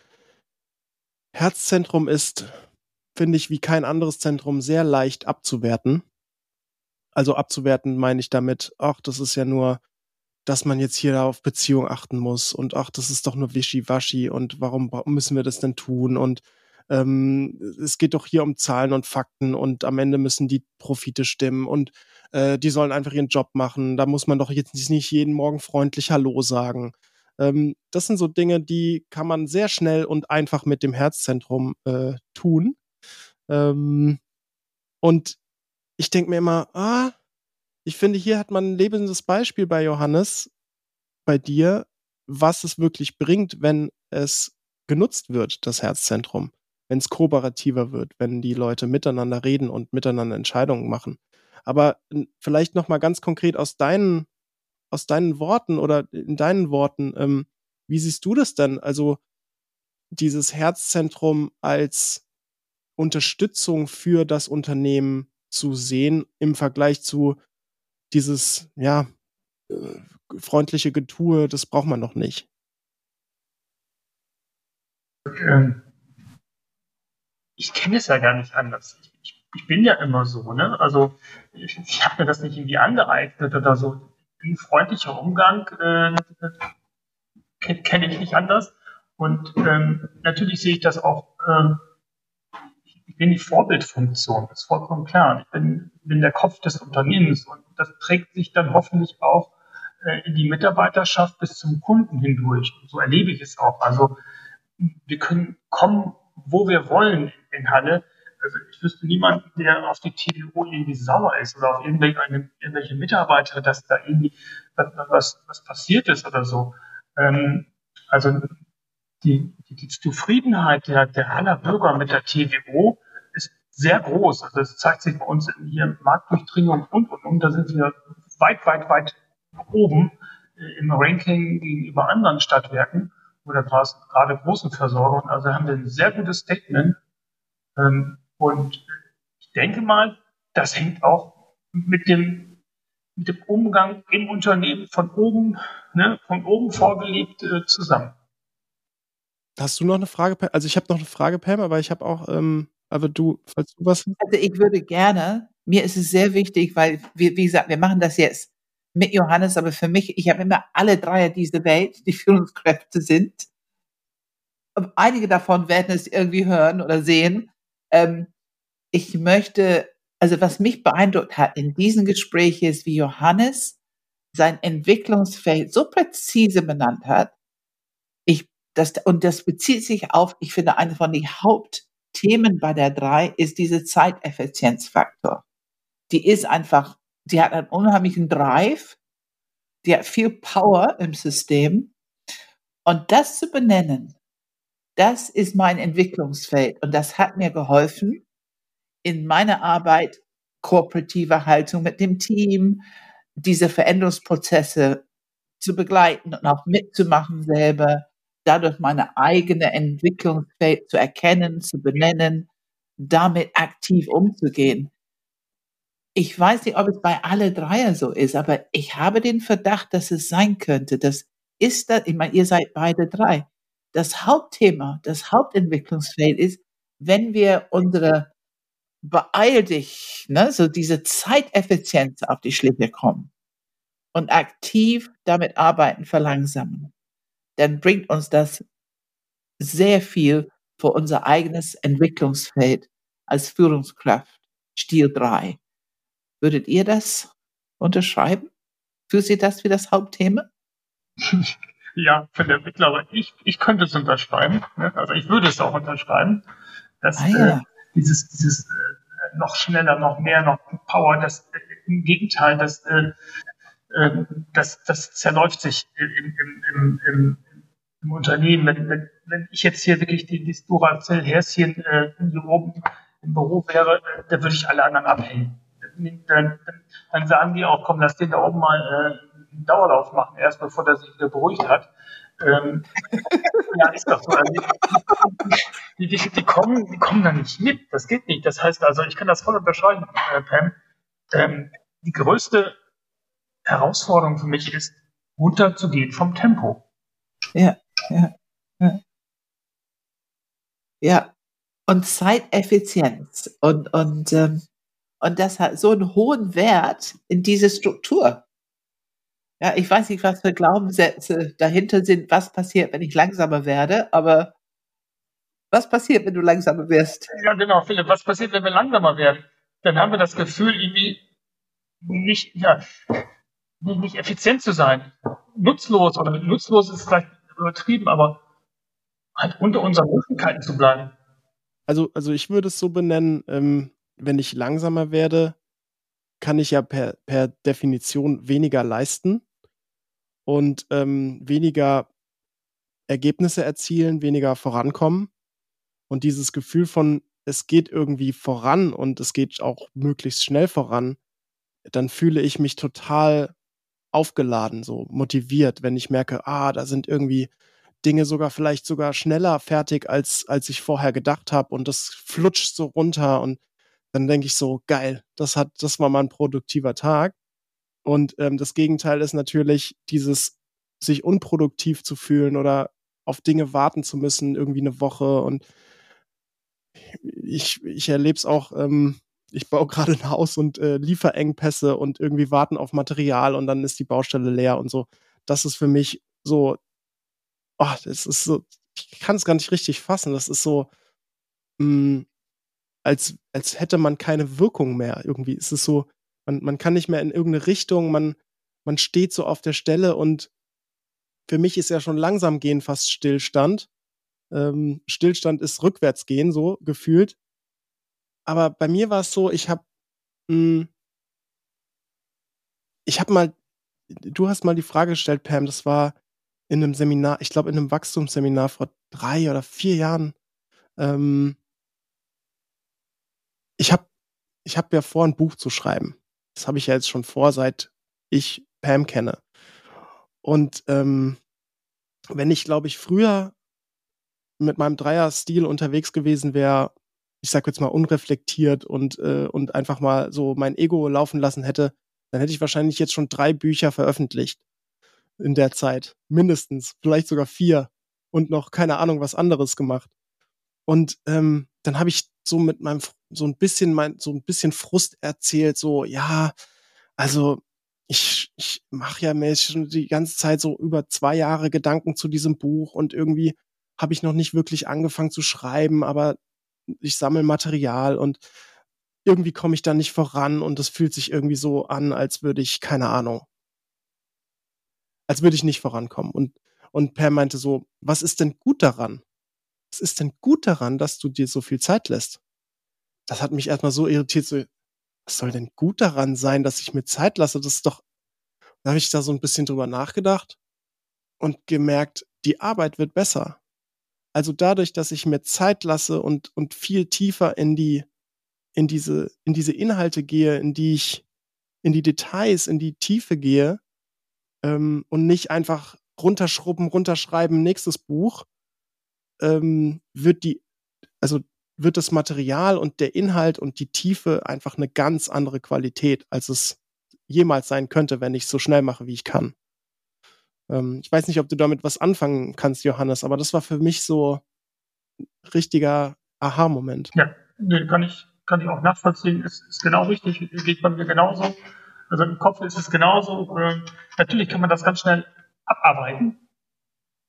Herzzentrum ist, finde ich, wie kein anderes Zentrum sehr leicht abzuwerten. Also abzuwerten meine ich damit, ach, das ist ja nur, dass man jetzt hier auf Beziehung achten muss und ach, das ist doch nur Wischiwaschi und warum müssen wir das denn tun und ähm, es geht doch hier um Zahlen und Fakten und am Ende müssen die Profite stimmen und äh, die sollen einfach ihren Job machen. Da muss man doch jetzt nicht jeden Morgen freundlich Hallo sagen. Ähm, das sind so Dinge, die kann man sehr schnell und einfach mit dem Herzzentrum äh, tun. Ähm, und ich denke mir immer, ah, ich finde, hier hat man ein lebendes Beispiel bei Johannes, bei dir, was es wirklich bringt, wenn es genutzt wird, das Herzzentrum, wenn es kooperativer wird, wenn die Leute miteinander reden und miteinander Entscheidungen machen. Aber vielleicht noch mal ganz konkret aus deinen aus deinen Worten oder in deinen Worten, ähm, wie siehst du das denn? Also dieses Herzzentrum als Unterstützung für das Unternehmen zu sehen im Vergleich zu dieses, ja, äh, freundliche Getue, das braucht man noch nicht. Ähm, ich kenne es ja gar nicht anders. Ich, ich, ich, bin ja immer so, ne? Also ich, ich habe mir das nicht irgendwie angeeignet oder so. Ein freundlicher Umgang äh, kenne ich nicht anders. Und ähm, natürlich sehe ich das auch ähm, bin die Vorbildfunktion, das ist vollkommen klar. Ich bin, bin der Kopf des Unternehmens und das trägt sich dann hoffentlich auch äh, in die Mitarbeiterschaft bis zum Kunden hindurch. Und so erlebe ich es auch. Also wir können kommen, wo wir wollen in Halle. Also ich wüsste niemanden, der auf die TVO irgendwie sauer ist oder auf irgendwelche, irgendwelche Mitarbeiter, dass da irgendwie was, was passiert ist oder so. Ähm, also die, die, die Zufriedenheit der, der aller Bürger mit der TWO sehr groß. Also das zeigt sich bei uns in hier Marktdurchdringung und, und, und. Da sind wir weit, weit, weit oben äh, im Ranking gegenüber anderen Stadtwerken oder gerade großen Versorgern. Also haben wir ein sehr gutes Statement. Ähm, und ich denke mal, das hängt auch mit dem, mit dem Umgang im Unternehmen von oben, ne, von oben vorgelebt äh, zusammen. Hast du noch eine Frage, Pam? Also ich habe noch eine Frage, Pam, aber ich habe auch ähm, aber du, falls du was. Also ich würde gerne, mir ist es sehr wichtig, weil wir, wie gesagt, wir machen das jetzt mit Johannes, aber für mich, ich habe immer alle Dreier dieser Welt, die Führungskräfte sind. Einige davon werden es irgendwie hören oder sehen. Ähm, ich möchte, also was mich beeindruckt hat in diesen Gesprächen ist, wie Johannes sein Entwicklungsfeld so präzise benannt hat. Ich, das, und das bezieht sich auf, ich finde, eine von den Haupt Themen bei der drei ist diese Zeiteffizienzfaktor. Die ist einfach, die hat einen unheimlichen Drive die hat viel Power im System. Und das zu benennen, das ist mein Entwicklungsfeld. Und das hat mir geholfen in meiner Arbeit, kooperative Haltung mit dem Team, diese Veränderungsprozesse zu begleiten und auch mitzumachen selber, dadurch meine eigene Entwicklungsfeld zu erkennen, zu benennen, damit aktiv umzugehen. Ich weiß nicht, ob es bei alle Dreier so ist, aber ich habe den Verdacht, dass es sein könnte. Das ist das, ich meine, ihr seid beide drei. Das Hauptthema, das Hauptentwicklungsfeld ist, wenn wir unsere beeil dich, ne, so diese Zeiteffizienz auf die Schliche kommen und aktiv damit arbeiten, verlangsamen, dann bringt uns das sehr viel für unser eigenes Entwicklungsfeld als Führungskraft, Stil 3. Würdet ihr das unterschreiben? Für Sie das wie das Hauptthema? Ja, für den Entwickler, ich, ich könnte es unterschreiben. Ne? Also ich würde es auch unterschreiben. Dass, ah, ja. äh, dieses, dieses äh, noch schneller, noch mehr, noch Power, das äh, im Gegenteil, das, äh, äh, das, das zerläuft sich im, im, im, im, im Unternehmen. Wenn, wenn, wenn ich jetzt hier wirklich die, die Duracell-Häschen äh, hier oben im Büro wäre, äh, da würde ich alle anderen abhängen. Dann, dann sagen die auch, komm, lass den da oben mal äh, einen Dauerlauf machen, erst bevor der sich wieder beruhigt hat. Ähm, ja, ist doch so. Also die, die, die, kommen, die kommen da nicht mit. Das geht nicht. Das heißt also, ich kann das voll unterscheiden, äh, Pam. Ähm, die größte Herausforderung für mich ist, runterzugehen vom Tempo. Ja, ja, ja. Ja, und Zeiteffizienz und, und, ähm, und das hat so einen hohen Wert in diese Struktur. Ja, ich weiß nicht, was für Glaubenssätze dahinter sind, was passiert, wenn ich langsamer werde, aber was passiert, wenn du langsamer wirst? Ja, genau, Philipp, was passiert, wenn wir langsamer werden? Dann haben wir das Gefühl, irgendwie nicht, ja, nicht effizient zu sein. Nutzlos oder nutzlos ist vielleicht übertrieben, aber halt unter unseren Möglichkeiten zu bleiben. Also, also ich würde es so benennen, ähm, wenn ich langsamer werde, kann ich ja per, per Definition weniger leisten und ähm, weniger Ergebnisse erzielen, weniger vorankommen. Und dieses Gefühl von, es geht irgendwie voran und es geht auch möglichst schnell voran, dann fühle ich mich total aufgeladen, so motiviert, wenn ich merke, ah, da sind irgendwie Dinge sogar vielleicht sogar schneller fertig, als, als ich vorher gedacht habe und das flutscht so runter und dann denke ich so, geil, das hat, das war mal ein produktiver Tag. Und ähm, das Gegenteil ist natürlich dieses, sich unproduktiv zu fühlen oder auf Dinge warten zu müssen, irgendwie eine Woche. Und ich, ich erlebe es auch, ähm, ich baue gerade ein Haus und äh, Lieferengpässe und irgendwie warten auf Material und dann ist die Baustelle leer und so. Das ist für mich so, oh, das ist so, ich kann es gar nicht richtig fassen. Das ist so, mh, hm, als, als hätte man keine Wirkung mehr. Irgendwie ist es so, man, man kann nicht mehr in irgendeine Richtung, man, man steht so auf der Stelle und für mich ist ja schon langsam gehen fast Stillstand. Ähm, Stillstand ist rückwärts gehen, so gefühlt. Aber bei mir war es so, ich habe hm, ich habe mal, du hast mal die Frage gestellt, Pam, das war in einem Seminar, ich glaube in einem Wachstumsseminar vor drei oder vier Jahren. Ähm, ich habe ich hab ja vor, ein Buch zu schreiben. Das habe ich ja jetzt schon vor, seit ich Pam kenne. Und ähm, wenn ich, glaube ich, früher mit meinem Dreier-Stil unterwegs gewesen wäre, ich sag jetzt mal unreflektiert und, äh, und einfach mal so mein Ego laufen lassen hätte, dann hätte ich wahrscheinlich jetzt schon drei Bücher veröffentlicht in der Zeit. Mindestens. Vielleicht sogar vier. Und noch keine Ahnung was anderes gemacht. Und ähm, dann habe ich so mit meinem so ein bisschen mein so ein bisschen Frust erzählt, so ja, also ich, ich mache ja mir schon die ganze Zeit so über zwei Jahre Gedanken zu diesem Buch und irgendwie habe ich noch nicht wirklich angefangen zu schreiben, aber ich sammle Material und irgendwie komme ich da nicht voran und es fühlt sich irgendwie so an, als würde ich, keine Ahnung, als würde ich nicht vorankommen. Und, und Per meinte so, was ist denn gut daran? Was ist denn gut daran, dass du dir so viel Zeit lässt? Das hat mich erstmal so irritiert, so, was soll denn gut daran sein, dass ich mir Zeit lasse? Das ist doch, Da habe ich da so ein bisschen drüber nachgedacht und gemerkt, die Arbeit wird besser. Also dadurch, dass ich mir Zeit lasse und, und viel tiefer in die, in diese, in diese Inhalte gehe, in die ich, in die Details, in die Tiefe gehe, ähm, und nicht einfach runterschrubben, runterschreiben, nächstes Buch, ähm, wird die, also wird das Material und der Inhalt und die Tiefe einfach eine ganz andere Qualität, als es jemals sein könnte, wenn ich so schnell mache, wie ich kann. Ähm, ich weiß nicht, ob du damit was anfangen kannst, Johannes, aber das war für mich so ein richtiger Aha-Moment. Ja, nee, kann ich, kann ich auch nachvollziehen. Ist, ist genau richtig, geht bei mir genauso. Also im Kopf ist es genauso. Äh, natürlich kann man das ganz schnell abarbeiten,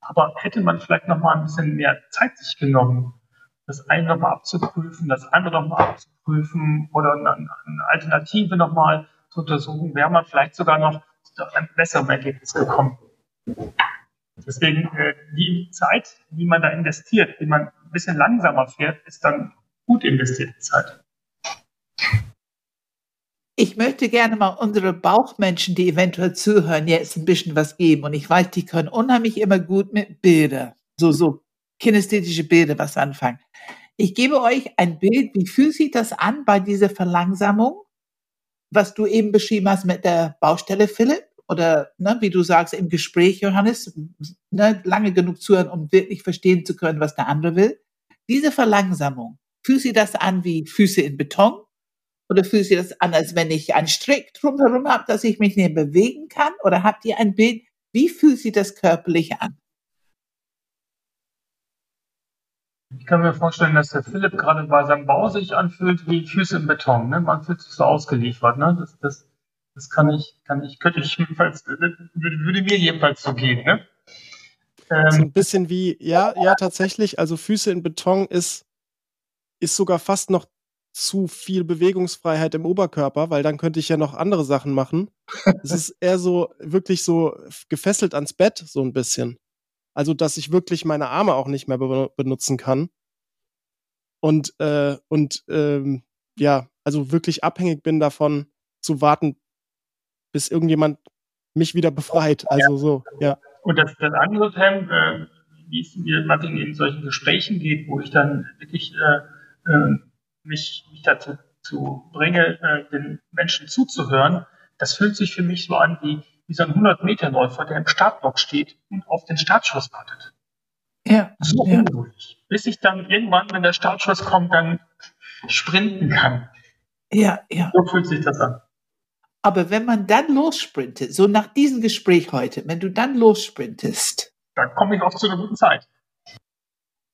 aber hätte man vielleicht noch mal ein bisschen mehr Zeit sich genommen, das eine nochmal abzuprüfen, das andere nochmal abzuprüfen oder eine, eine Alternative nochmal zu untersuchen, wäre man vielleicht sogar noch zu einem besseren Ergebnis gekommen. Deswegen äh, die Zeit, die man da investiert, die man ein bisschen langsamer fährt, ist dann gut investierte Zeit. Ich möchte gerne mal unsere Bauchmenschen, die eventuell zuhören, jetzt ein bisschen was geben. Und ich weiß, die können unheimlich immer gut mit Bilder, so, so kinästhetische Bilder was anfangen. Ich gebe euch ein Bild. Wie fühlt sich das an bei dieser Verlangsamung, was du eben beschrieben hast mit der Baustelle, Philipp? oder ne, wie du sagst im Gespräch, Johannes, ne, lange genug zuhören, um wirklich verstehen zu können, was der andere will. Diese Verlangsamung, fühlt sich das an wie Füße in Beton? Oder fühlt sich das an, als wenn ich einen Strick drumherum habe, dass ich mich nicht bewegen kann? Oder habt ihr ein Bild, wie fühlt sich das körperlich an? Ich kann mir vorstellen, dass der Philipp gerade bei seinem Bau sich anfühlt wie Füße im Beton. Ne? Man fühlt sich so ausgeliefert. Ne? Das, das das kann ich, kann ich, könnte ich jedenfalls, würde, würde mir jedenfalls so gehen, ne? Ähm, so ein bisschen wie, ja, ja, tatsächlich. Also Füße in Beton ist, ist sogar fast noch zu viel Bewegungsfreiheit im Oberkörper, weil dann könnte ich ja noch andere Sachen machen. es ist eher so, wirklich so gefesselt ans Bett, so ein bisschen. Also, dass ich wirklich meine Arme auch nicht mehr be benutzen kann. Und, äh, und ähm, ja, also wirklich abhängig bin davon, zu warten, bis irgendjemand mich wieder befreit. Also ja. so, ja. Und das, das andere, Sam, äh, wie es mir Martin in solchen Gesprächen geht, wo ich dann wirklich äh, äh, mich, mich dazu zu bringe, äh, den Menschen zuzuhören, das fühlt sich für mich so an wie, wie so ein 100-Meter-Läufer, der im Startblock steht und auf den Startschuss wartet. Ja. So ja. unruhig. Bis ich dann irgendwann, wenn der Startschuss kommt, dann sprinten kann. Ja, ja. So fühlt sich das an. Aber wenn man dann lossprintet, so nach diesem Gespräch heute, wenn du dann lossprintest. Dann komme ich auch zu einer guten Zeit.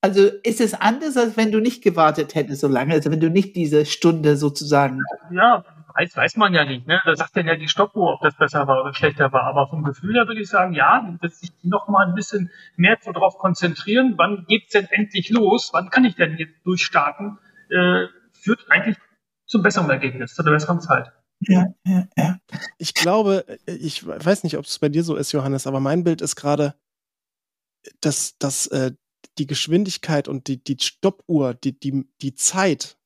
Also ist es anders, als wenn du nicht gewartet hättest so lange, also wenn du nicht diese Stunde sozusagen. Ja, weiß, weiß man ja nicht. Ne? Da sagt dann ja die Stoppuhr, ob das besser war oder schlechter war. Aber vom Gefühl her würde ich sagen, ja, dass sich noch mal ein bisschen mehr darauf konzentrieren, wann geht's denn endlich los, wann kann ich denn jetzt durchstarten, äh, führt eigentlich zum besseren Ergebnis, zu der besseren Zeit. Ja, ja, ja. Ich glaube, ich weiß nicht, ob es bei dir so ist, Johannes, aber mein Bild ist gerade, dass, dass äh, die Geschwindigkeit und die, die Stoppuhr, die, die, die Zeit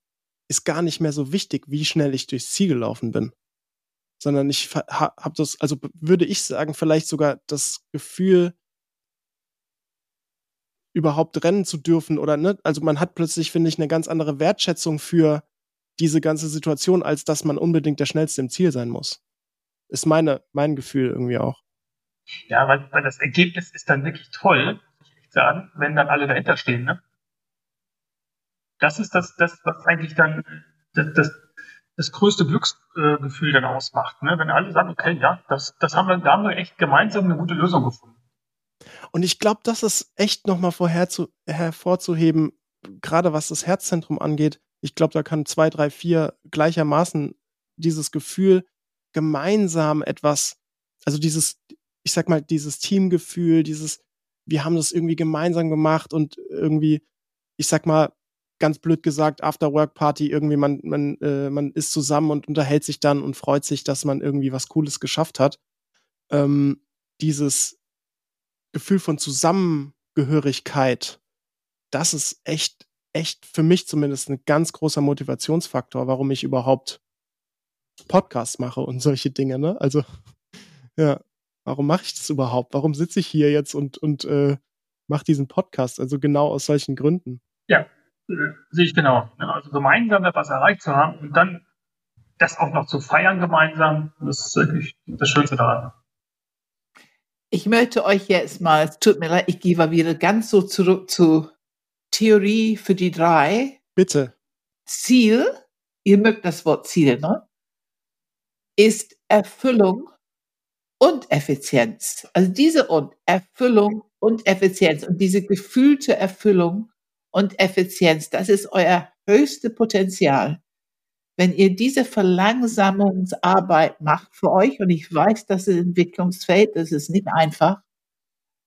ist gar nicht mehr so wichtig, wie schnell ich durchs Ziel gelaufen bin. Sondern ich habe das, also würde ich sagen, vielleicht sogar das Gefühl, überhaupt rennen zu dürfen oder ne, also man hat plötzlich, finde ich, eine ganz andere Wertschätzung für diese ganze Situation, als dass man unbedingt der Schnellste im Ziel sein muss. Ist meine, mein Gefühl irgendwie auch. Ja, weil, weil das Ergebnis ist dann wirklich toll, echt sagen, wenn dann alle dahinter stehen. Ne? Das ist das, das, was eigentlich dann das, das, das größte Glücksgefühl dann ausmacht. Ne? Wenn alle sagen, okay, ja, das, das haben wir, da haben wir echt gemeinsam eine gute Lösung gefunden. Und ich glaube, das ist echt nochmal hervorzuheben, gerade was das Herzzentrum angeht. Ich glaube, da kann zwei, drei, vier gleichermaßen dieses Gefühl, gemeinsam etwas, also dieses, ich sag mal, dieses Teamgefühl, dieses, wir haben das irgendwie gemeinsam gemacht und irgendwie, ich sag mal, ganz blöd gesagt, After-Work-Party, irgendwie man, man, äh, man ist zusammen und unterhält sich dann und freut sich, dass man irgendwie was Cooles geschafft hat. Ähm, dieses Gefühl von Zusammengehörigkeit, das ist echt echt für mich zumindest ein ganz großer Motivationsfaktor, warum ich überhaupt Podcasts mache und solche Dinge. Ne? Also Ja. Warum mache ich das überhaupt? Warum sitze ich hier jetzt und, und äh, mache diesen Podcast? Also genau aus solchen Gründen. Ja, äh, sehe ich genau. Also gemeinsam etwas erreicht zu haben und dann das auch noch zu feiern gemeinsam, das ist wirklich das Schönste daran. Ich möchte euch jetzt mal, es tut mir leid, ich gehe mal wieder ganz so zurück zu Theorie für die drei. Bitte. Ziel, ihr mögt das Wort Ziel, ne? Ist Erfüllung und Effizienz. Also diese und Erfüllung und Effizienz und diese gefühlte Erfüllung und Effizienz, das ist euer höchste Potenzial. Wenn ihr diese Verlangsamungsarbeit macht für euch, und ich weiß, das ist Entwicklungsfeld, das ist nicht einfach,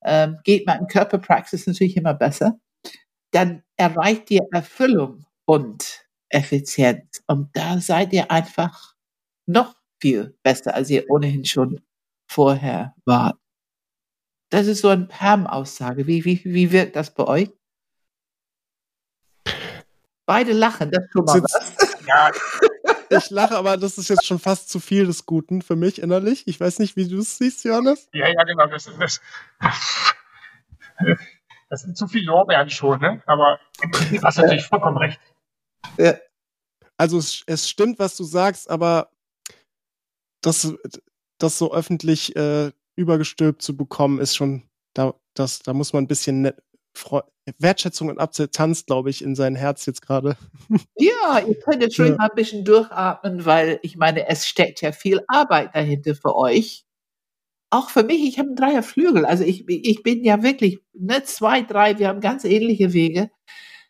ähm, geht mal in Körperpraxis natürlich immer besser, dann erreicht ihr Erfüllung und Effizienz. Und da seid ihr einfach noch viel besser, als ihr ohnehin schon vorher wart. Das ist so eine Pam-Aussage. Wie, wie, wie wirkt das bei euch? Beide lachen, das schon mal was. Ja, ich lache, aber das ist jetzt schon fast zu viel des Guten für mich innerlich. Ich weiß nicht, wie du es siehst, Johannes. Ja, ja, genau. Das, das, das sind zu viele Lorbeeren schon, ne? Aber du hast natürlich vollkommen recht. Ja. Also es, es stimmt, was du sagst, aber das, das so öffentlich äh, übergestülpt zu bekommen, ist schon, da, das, da muss man ein bisschen ne, Wertschätzung und Akzeptanz, glaube ich, in sein Herz jetzt gerade. Ja, ihr könnt jetzt schon ja. mal ein bisschen durchatmen, weil ich meine, es steckt ja viel Arbeit dahinter für euch. Auch für mich, ich habe einen Dreierflügel. Also ich, ich bin ja wirklich, ne, zwei, drei, wir haben ganz ähnliche Wege.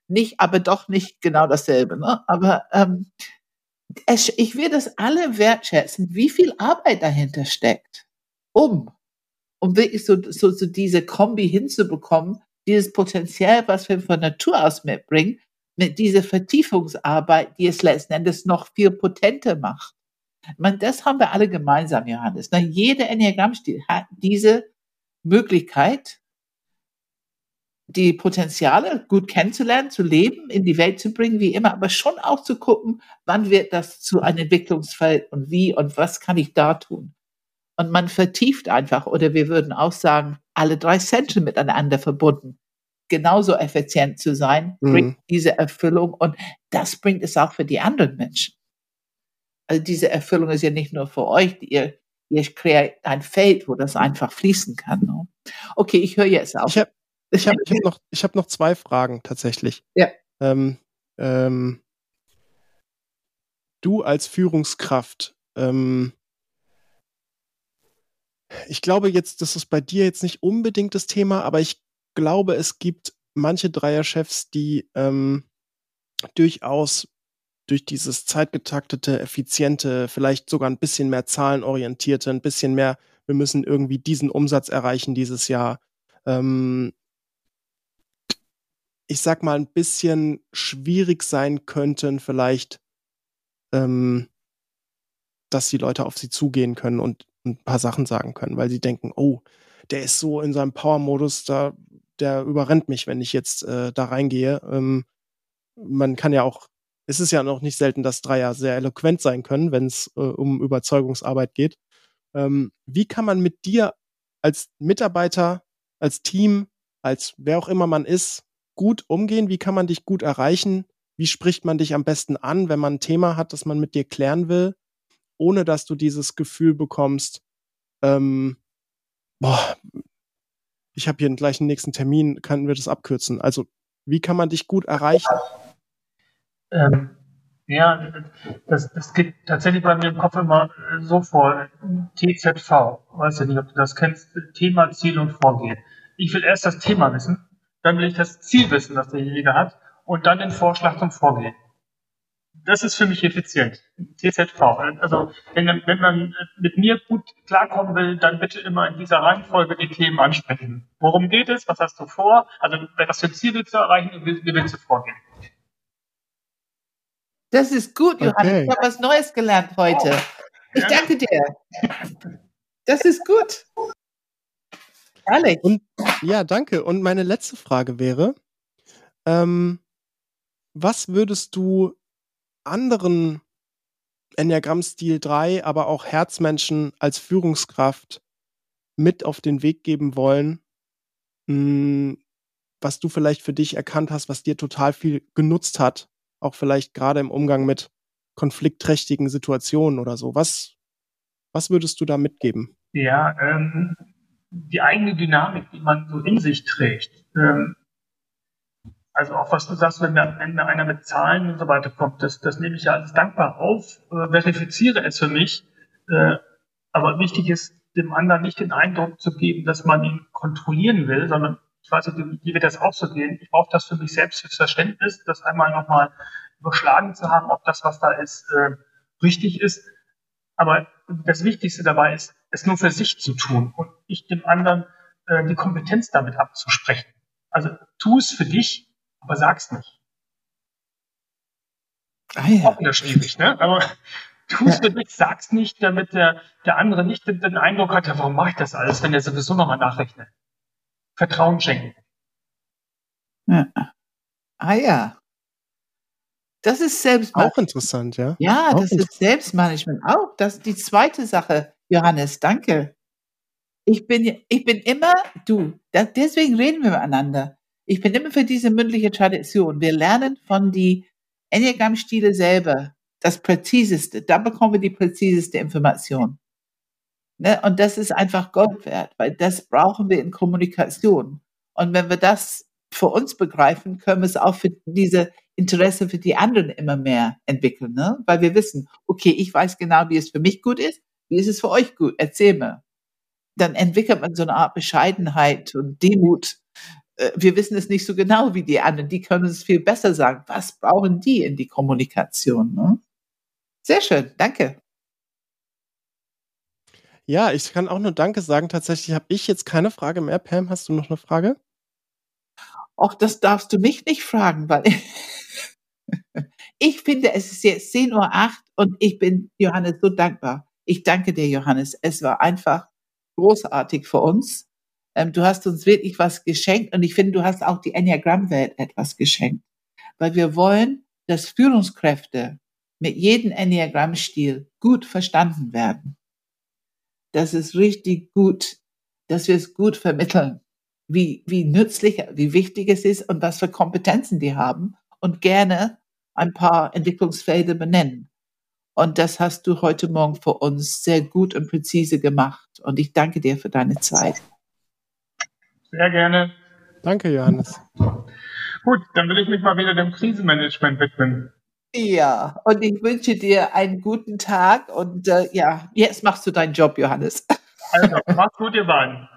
Nicht, aber doch nicht genau dasselbe. Ne? Aber ähm, ich will das alle wertschätzen, wie viel Arbeit dahinter steckt, um, um wirklich so, so, so diese Kombi hinzubekommen, dieses Potenzial, was wir von Natur aus mitbringen, mit dieser Vertiefungsarbeit, die es letzten Endes noch viel potenter macht. Man, das haben wir alle gemeinsam, Johannes. Na, jeder Enneagrammstil hat diese Möglichkeit, die Potenziale gut kennenzulernen, zu leben, in die Welt zu bringen, wie immer, aber schon auch zu gucken, wann wird das zu einem Entwicklungsfeld und wie und was kann ich da tun. Und man vertieft einfach, oder wir würden auch sagen, alle drei Zentren miteinander verbunden. Genauso effizient zu sein, mhm. bringt diese Erfüllung und das bringt es auch für die anderen Menschen. Also diese Erfüllung ist ja nicht nur für euch, ihr, ihr kreiert ein Feld, wo das einfach fließen kann. Ne? Okay, ich höre jetzt auf. Ich habe ich hab, ich hab noch, hab noch zwei Fragen tatsächlich. Ja. Ähm, ähm, du als Führungskraft, ähm, ich glaube jetzt, das ist bei dir jetzt nicht unbedingt das Thema, aber ich glaube, es gibt manche Dreierchefs, die ähm, durchaus durch dieses zeitgetaktete, effiziente, vielleicht sogar ein bisschen mehr zahlenorientierte, ein bisschen mehr, wir müssen irgendwie diesen Umsatz erreichen dieses Jahr, ähm, ich sag mal, ein bisschen schwierig sein könnten, vielleicht, ähm, dass die Leute auf sie zugehen können und ein paar Sachen sagen können, weil sie denken, oh, der ist so in seinem Power-Modus, da, der überrennt mich, wenn ich jetzt äh, da reingehe. Ähm, man kann ja auch, es ist ja noch nicht selten, dass Dreier sehr eloquent sein können, wenn es äh, um Überzeugungsarbeit geht. Ähm, wie kann man mit dir als Mitarbeiter, als Team, als wer auch immer man ist, gut umgehen? Wie kann man dich gut erreichen? Wie spricht man dich am besten an, wenn man ein Thema hat, das man mit dir klären will? ohne dass du dieses Gefühl bekommst, ähm, boah, ich habe hier gleich einen nächsten Termin, können wir das abkürzen? Also, wie kann man dich gut erreichen? Ähm, ja, das, das geht tatsächlich bei mir im Kopf immer so vor. TZV, weißt du nicht, ob du das kennst, Thema, Ziel und Vorgehen. Ich will erst das Thema wissen, dann will ich das Ziel wissen, das derjenige hat, und dann den Vorschlag zum Vorgehen das ist für mich effizient. TZV. Also wenn, wenn man mit mir gut klarkommen will, dann bitte immer in dieser Reihenfolge die Themen ansprechen. Worum geht es? Was hast du vor? Also was für Ziele zu erreichen und wie, wie willst du vorgehen? Das ist gut, Johannes. Okay. Ich habe was Neues gelernt heute. Ich ja. danke dir. Das ist gut. Ehrlich. Und, ja, danke. Und meine letzte Frage wäre, ähm, was würdest du anderen Enneagramm-Stil 3, aber auch Herzmenschen als Führungskraft mit auf den Weg geben wollen, mh, hm, was du vielleicht für dich erkannt hast, was dir total viel genutzt hat, auch vielleicht gerade im Umgang mit konfliktträchtigen Situationen oder so. Was, was würdest du da mitgeben? Ja, ähm, die eigene Dynamik, die man so in sich trägt. Ähm, also auch was du sagst, wenn mir am Ende einer mit Zahlen und so weiter kommt, das, das nehme ich ja alles dankbar auf, äh, verifiziere es für mich. Äh, aber wichtig ist, dem anderen nicht den Eindruck zu geben, dass man ihn kontrollieren will, sondern ich weiß nicht, wie wird das auch so gehen? Ich brauche das für mich selbst fürs Verständnis, das einmal nochmal überschlagen zu haben, ob das, was da ist, äh, richtig ist. Aber das Wichtigste dabei ist, es nur für sich zu tun und nicht dem anderen äh, die Kompetenz damit abzusprechen. Also tu es für dich, aber sag's nicht. Ah, ja. Auch wieder schwierig, ne? Aber tu es für dich, sag's nicht, damit der, der andere nicht den, den Eindruck hat, ja, warum mache ich das alles, wenn er sowieso nochmal nachrechnet. Vertrauen schenken. Ja. Ah ja. Das ist Selbstmanagement. Auch interessant, ja. Ja, auch das ist Selbstmanagement. Auch das ist die zweite Sache, Johannes. Danke. Ich bin, ich bin immer, du, das, deswegen reden wir miteinander. Ich bin immer für diese mündliche Tradition. Wir lernen von die Enneagramm-Stile selber das präziseste. Da bekommen wir die präziseste Information. Ne? Und das ist einfach Gold wert, weil das brauchen wir in Kommunikation. Und wenn wir das für uns begreifen, können wir es auch für diese Interesse für die anderen immer mehr entwickeln, ne? Weil wir wissen, okay, ich weiß genau, wie es für mich gut ist. Wie ist es für euch gut? Erzähl mir. Dann entwickelt man so eine Art Bescheidenheit und Demut. Äh, wir wissen es nicht so genau wie die anderen. Die können es viel besser sagen. Was brauchen die in die Kommunikation? Ne? Sehr schön. Danke. Ja, ich kann auch nur Danke sagen. Tatsächlich habe ich jetzt keine Frage mehr. Pam, hast du noch eine Frage? Auch das darfst du mich nicht fragen, weil ich finde, es ist jetzt 10.08 Uhr und ich bin Johannes so dankbar. Ich danke dir, Johannes. Es war einfach großartig für uns. Ähm, du hast uns wirklich was geschenkt und ich finde, du hast auch die Enneagramm-Welt etwas geschenkt. Weil wir wollen, dass Führungskräfte mit jedem Enneagramm-Stil gut verstanden werden das ist richtig gut, dass wir es gut vermitteln, wie, wie nützlich, wie wichtig es ist und was für Kompetenzen die haben und gerne ein paar Entwicklungsfelder benennen. Und das hast du heute Morgen für uns sehr gut und präzise gemacht. Und ich danke dir für deine Zeit. Sehr gerne. Danke, Johannes. Gut, dann will ich mich mal wieder dem Krisenmanagement widmen. Ja, und ich wünsche dir einen guten Tag und äh, ja, jetzt machst du deinen Job, Johannes. Also, mach's gut, ihr beiden.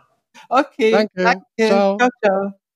Okay, danke. danke. Ciao. ciao, ciao.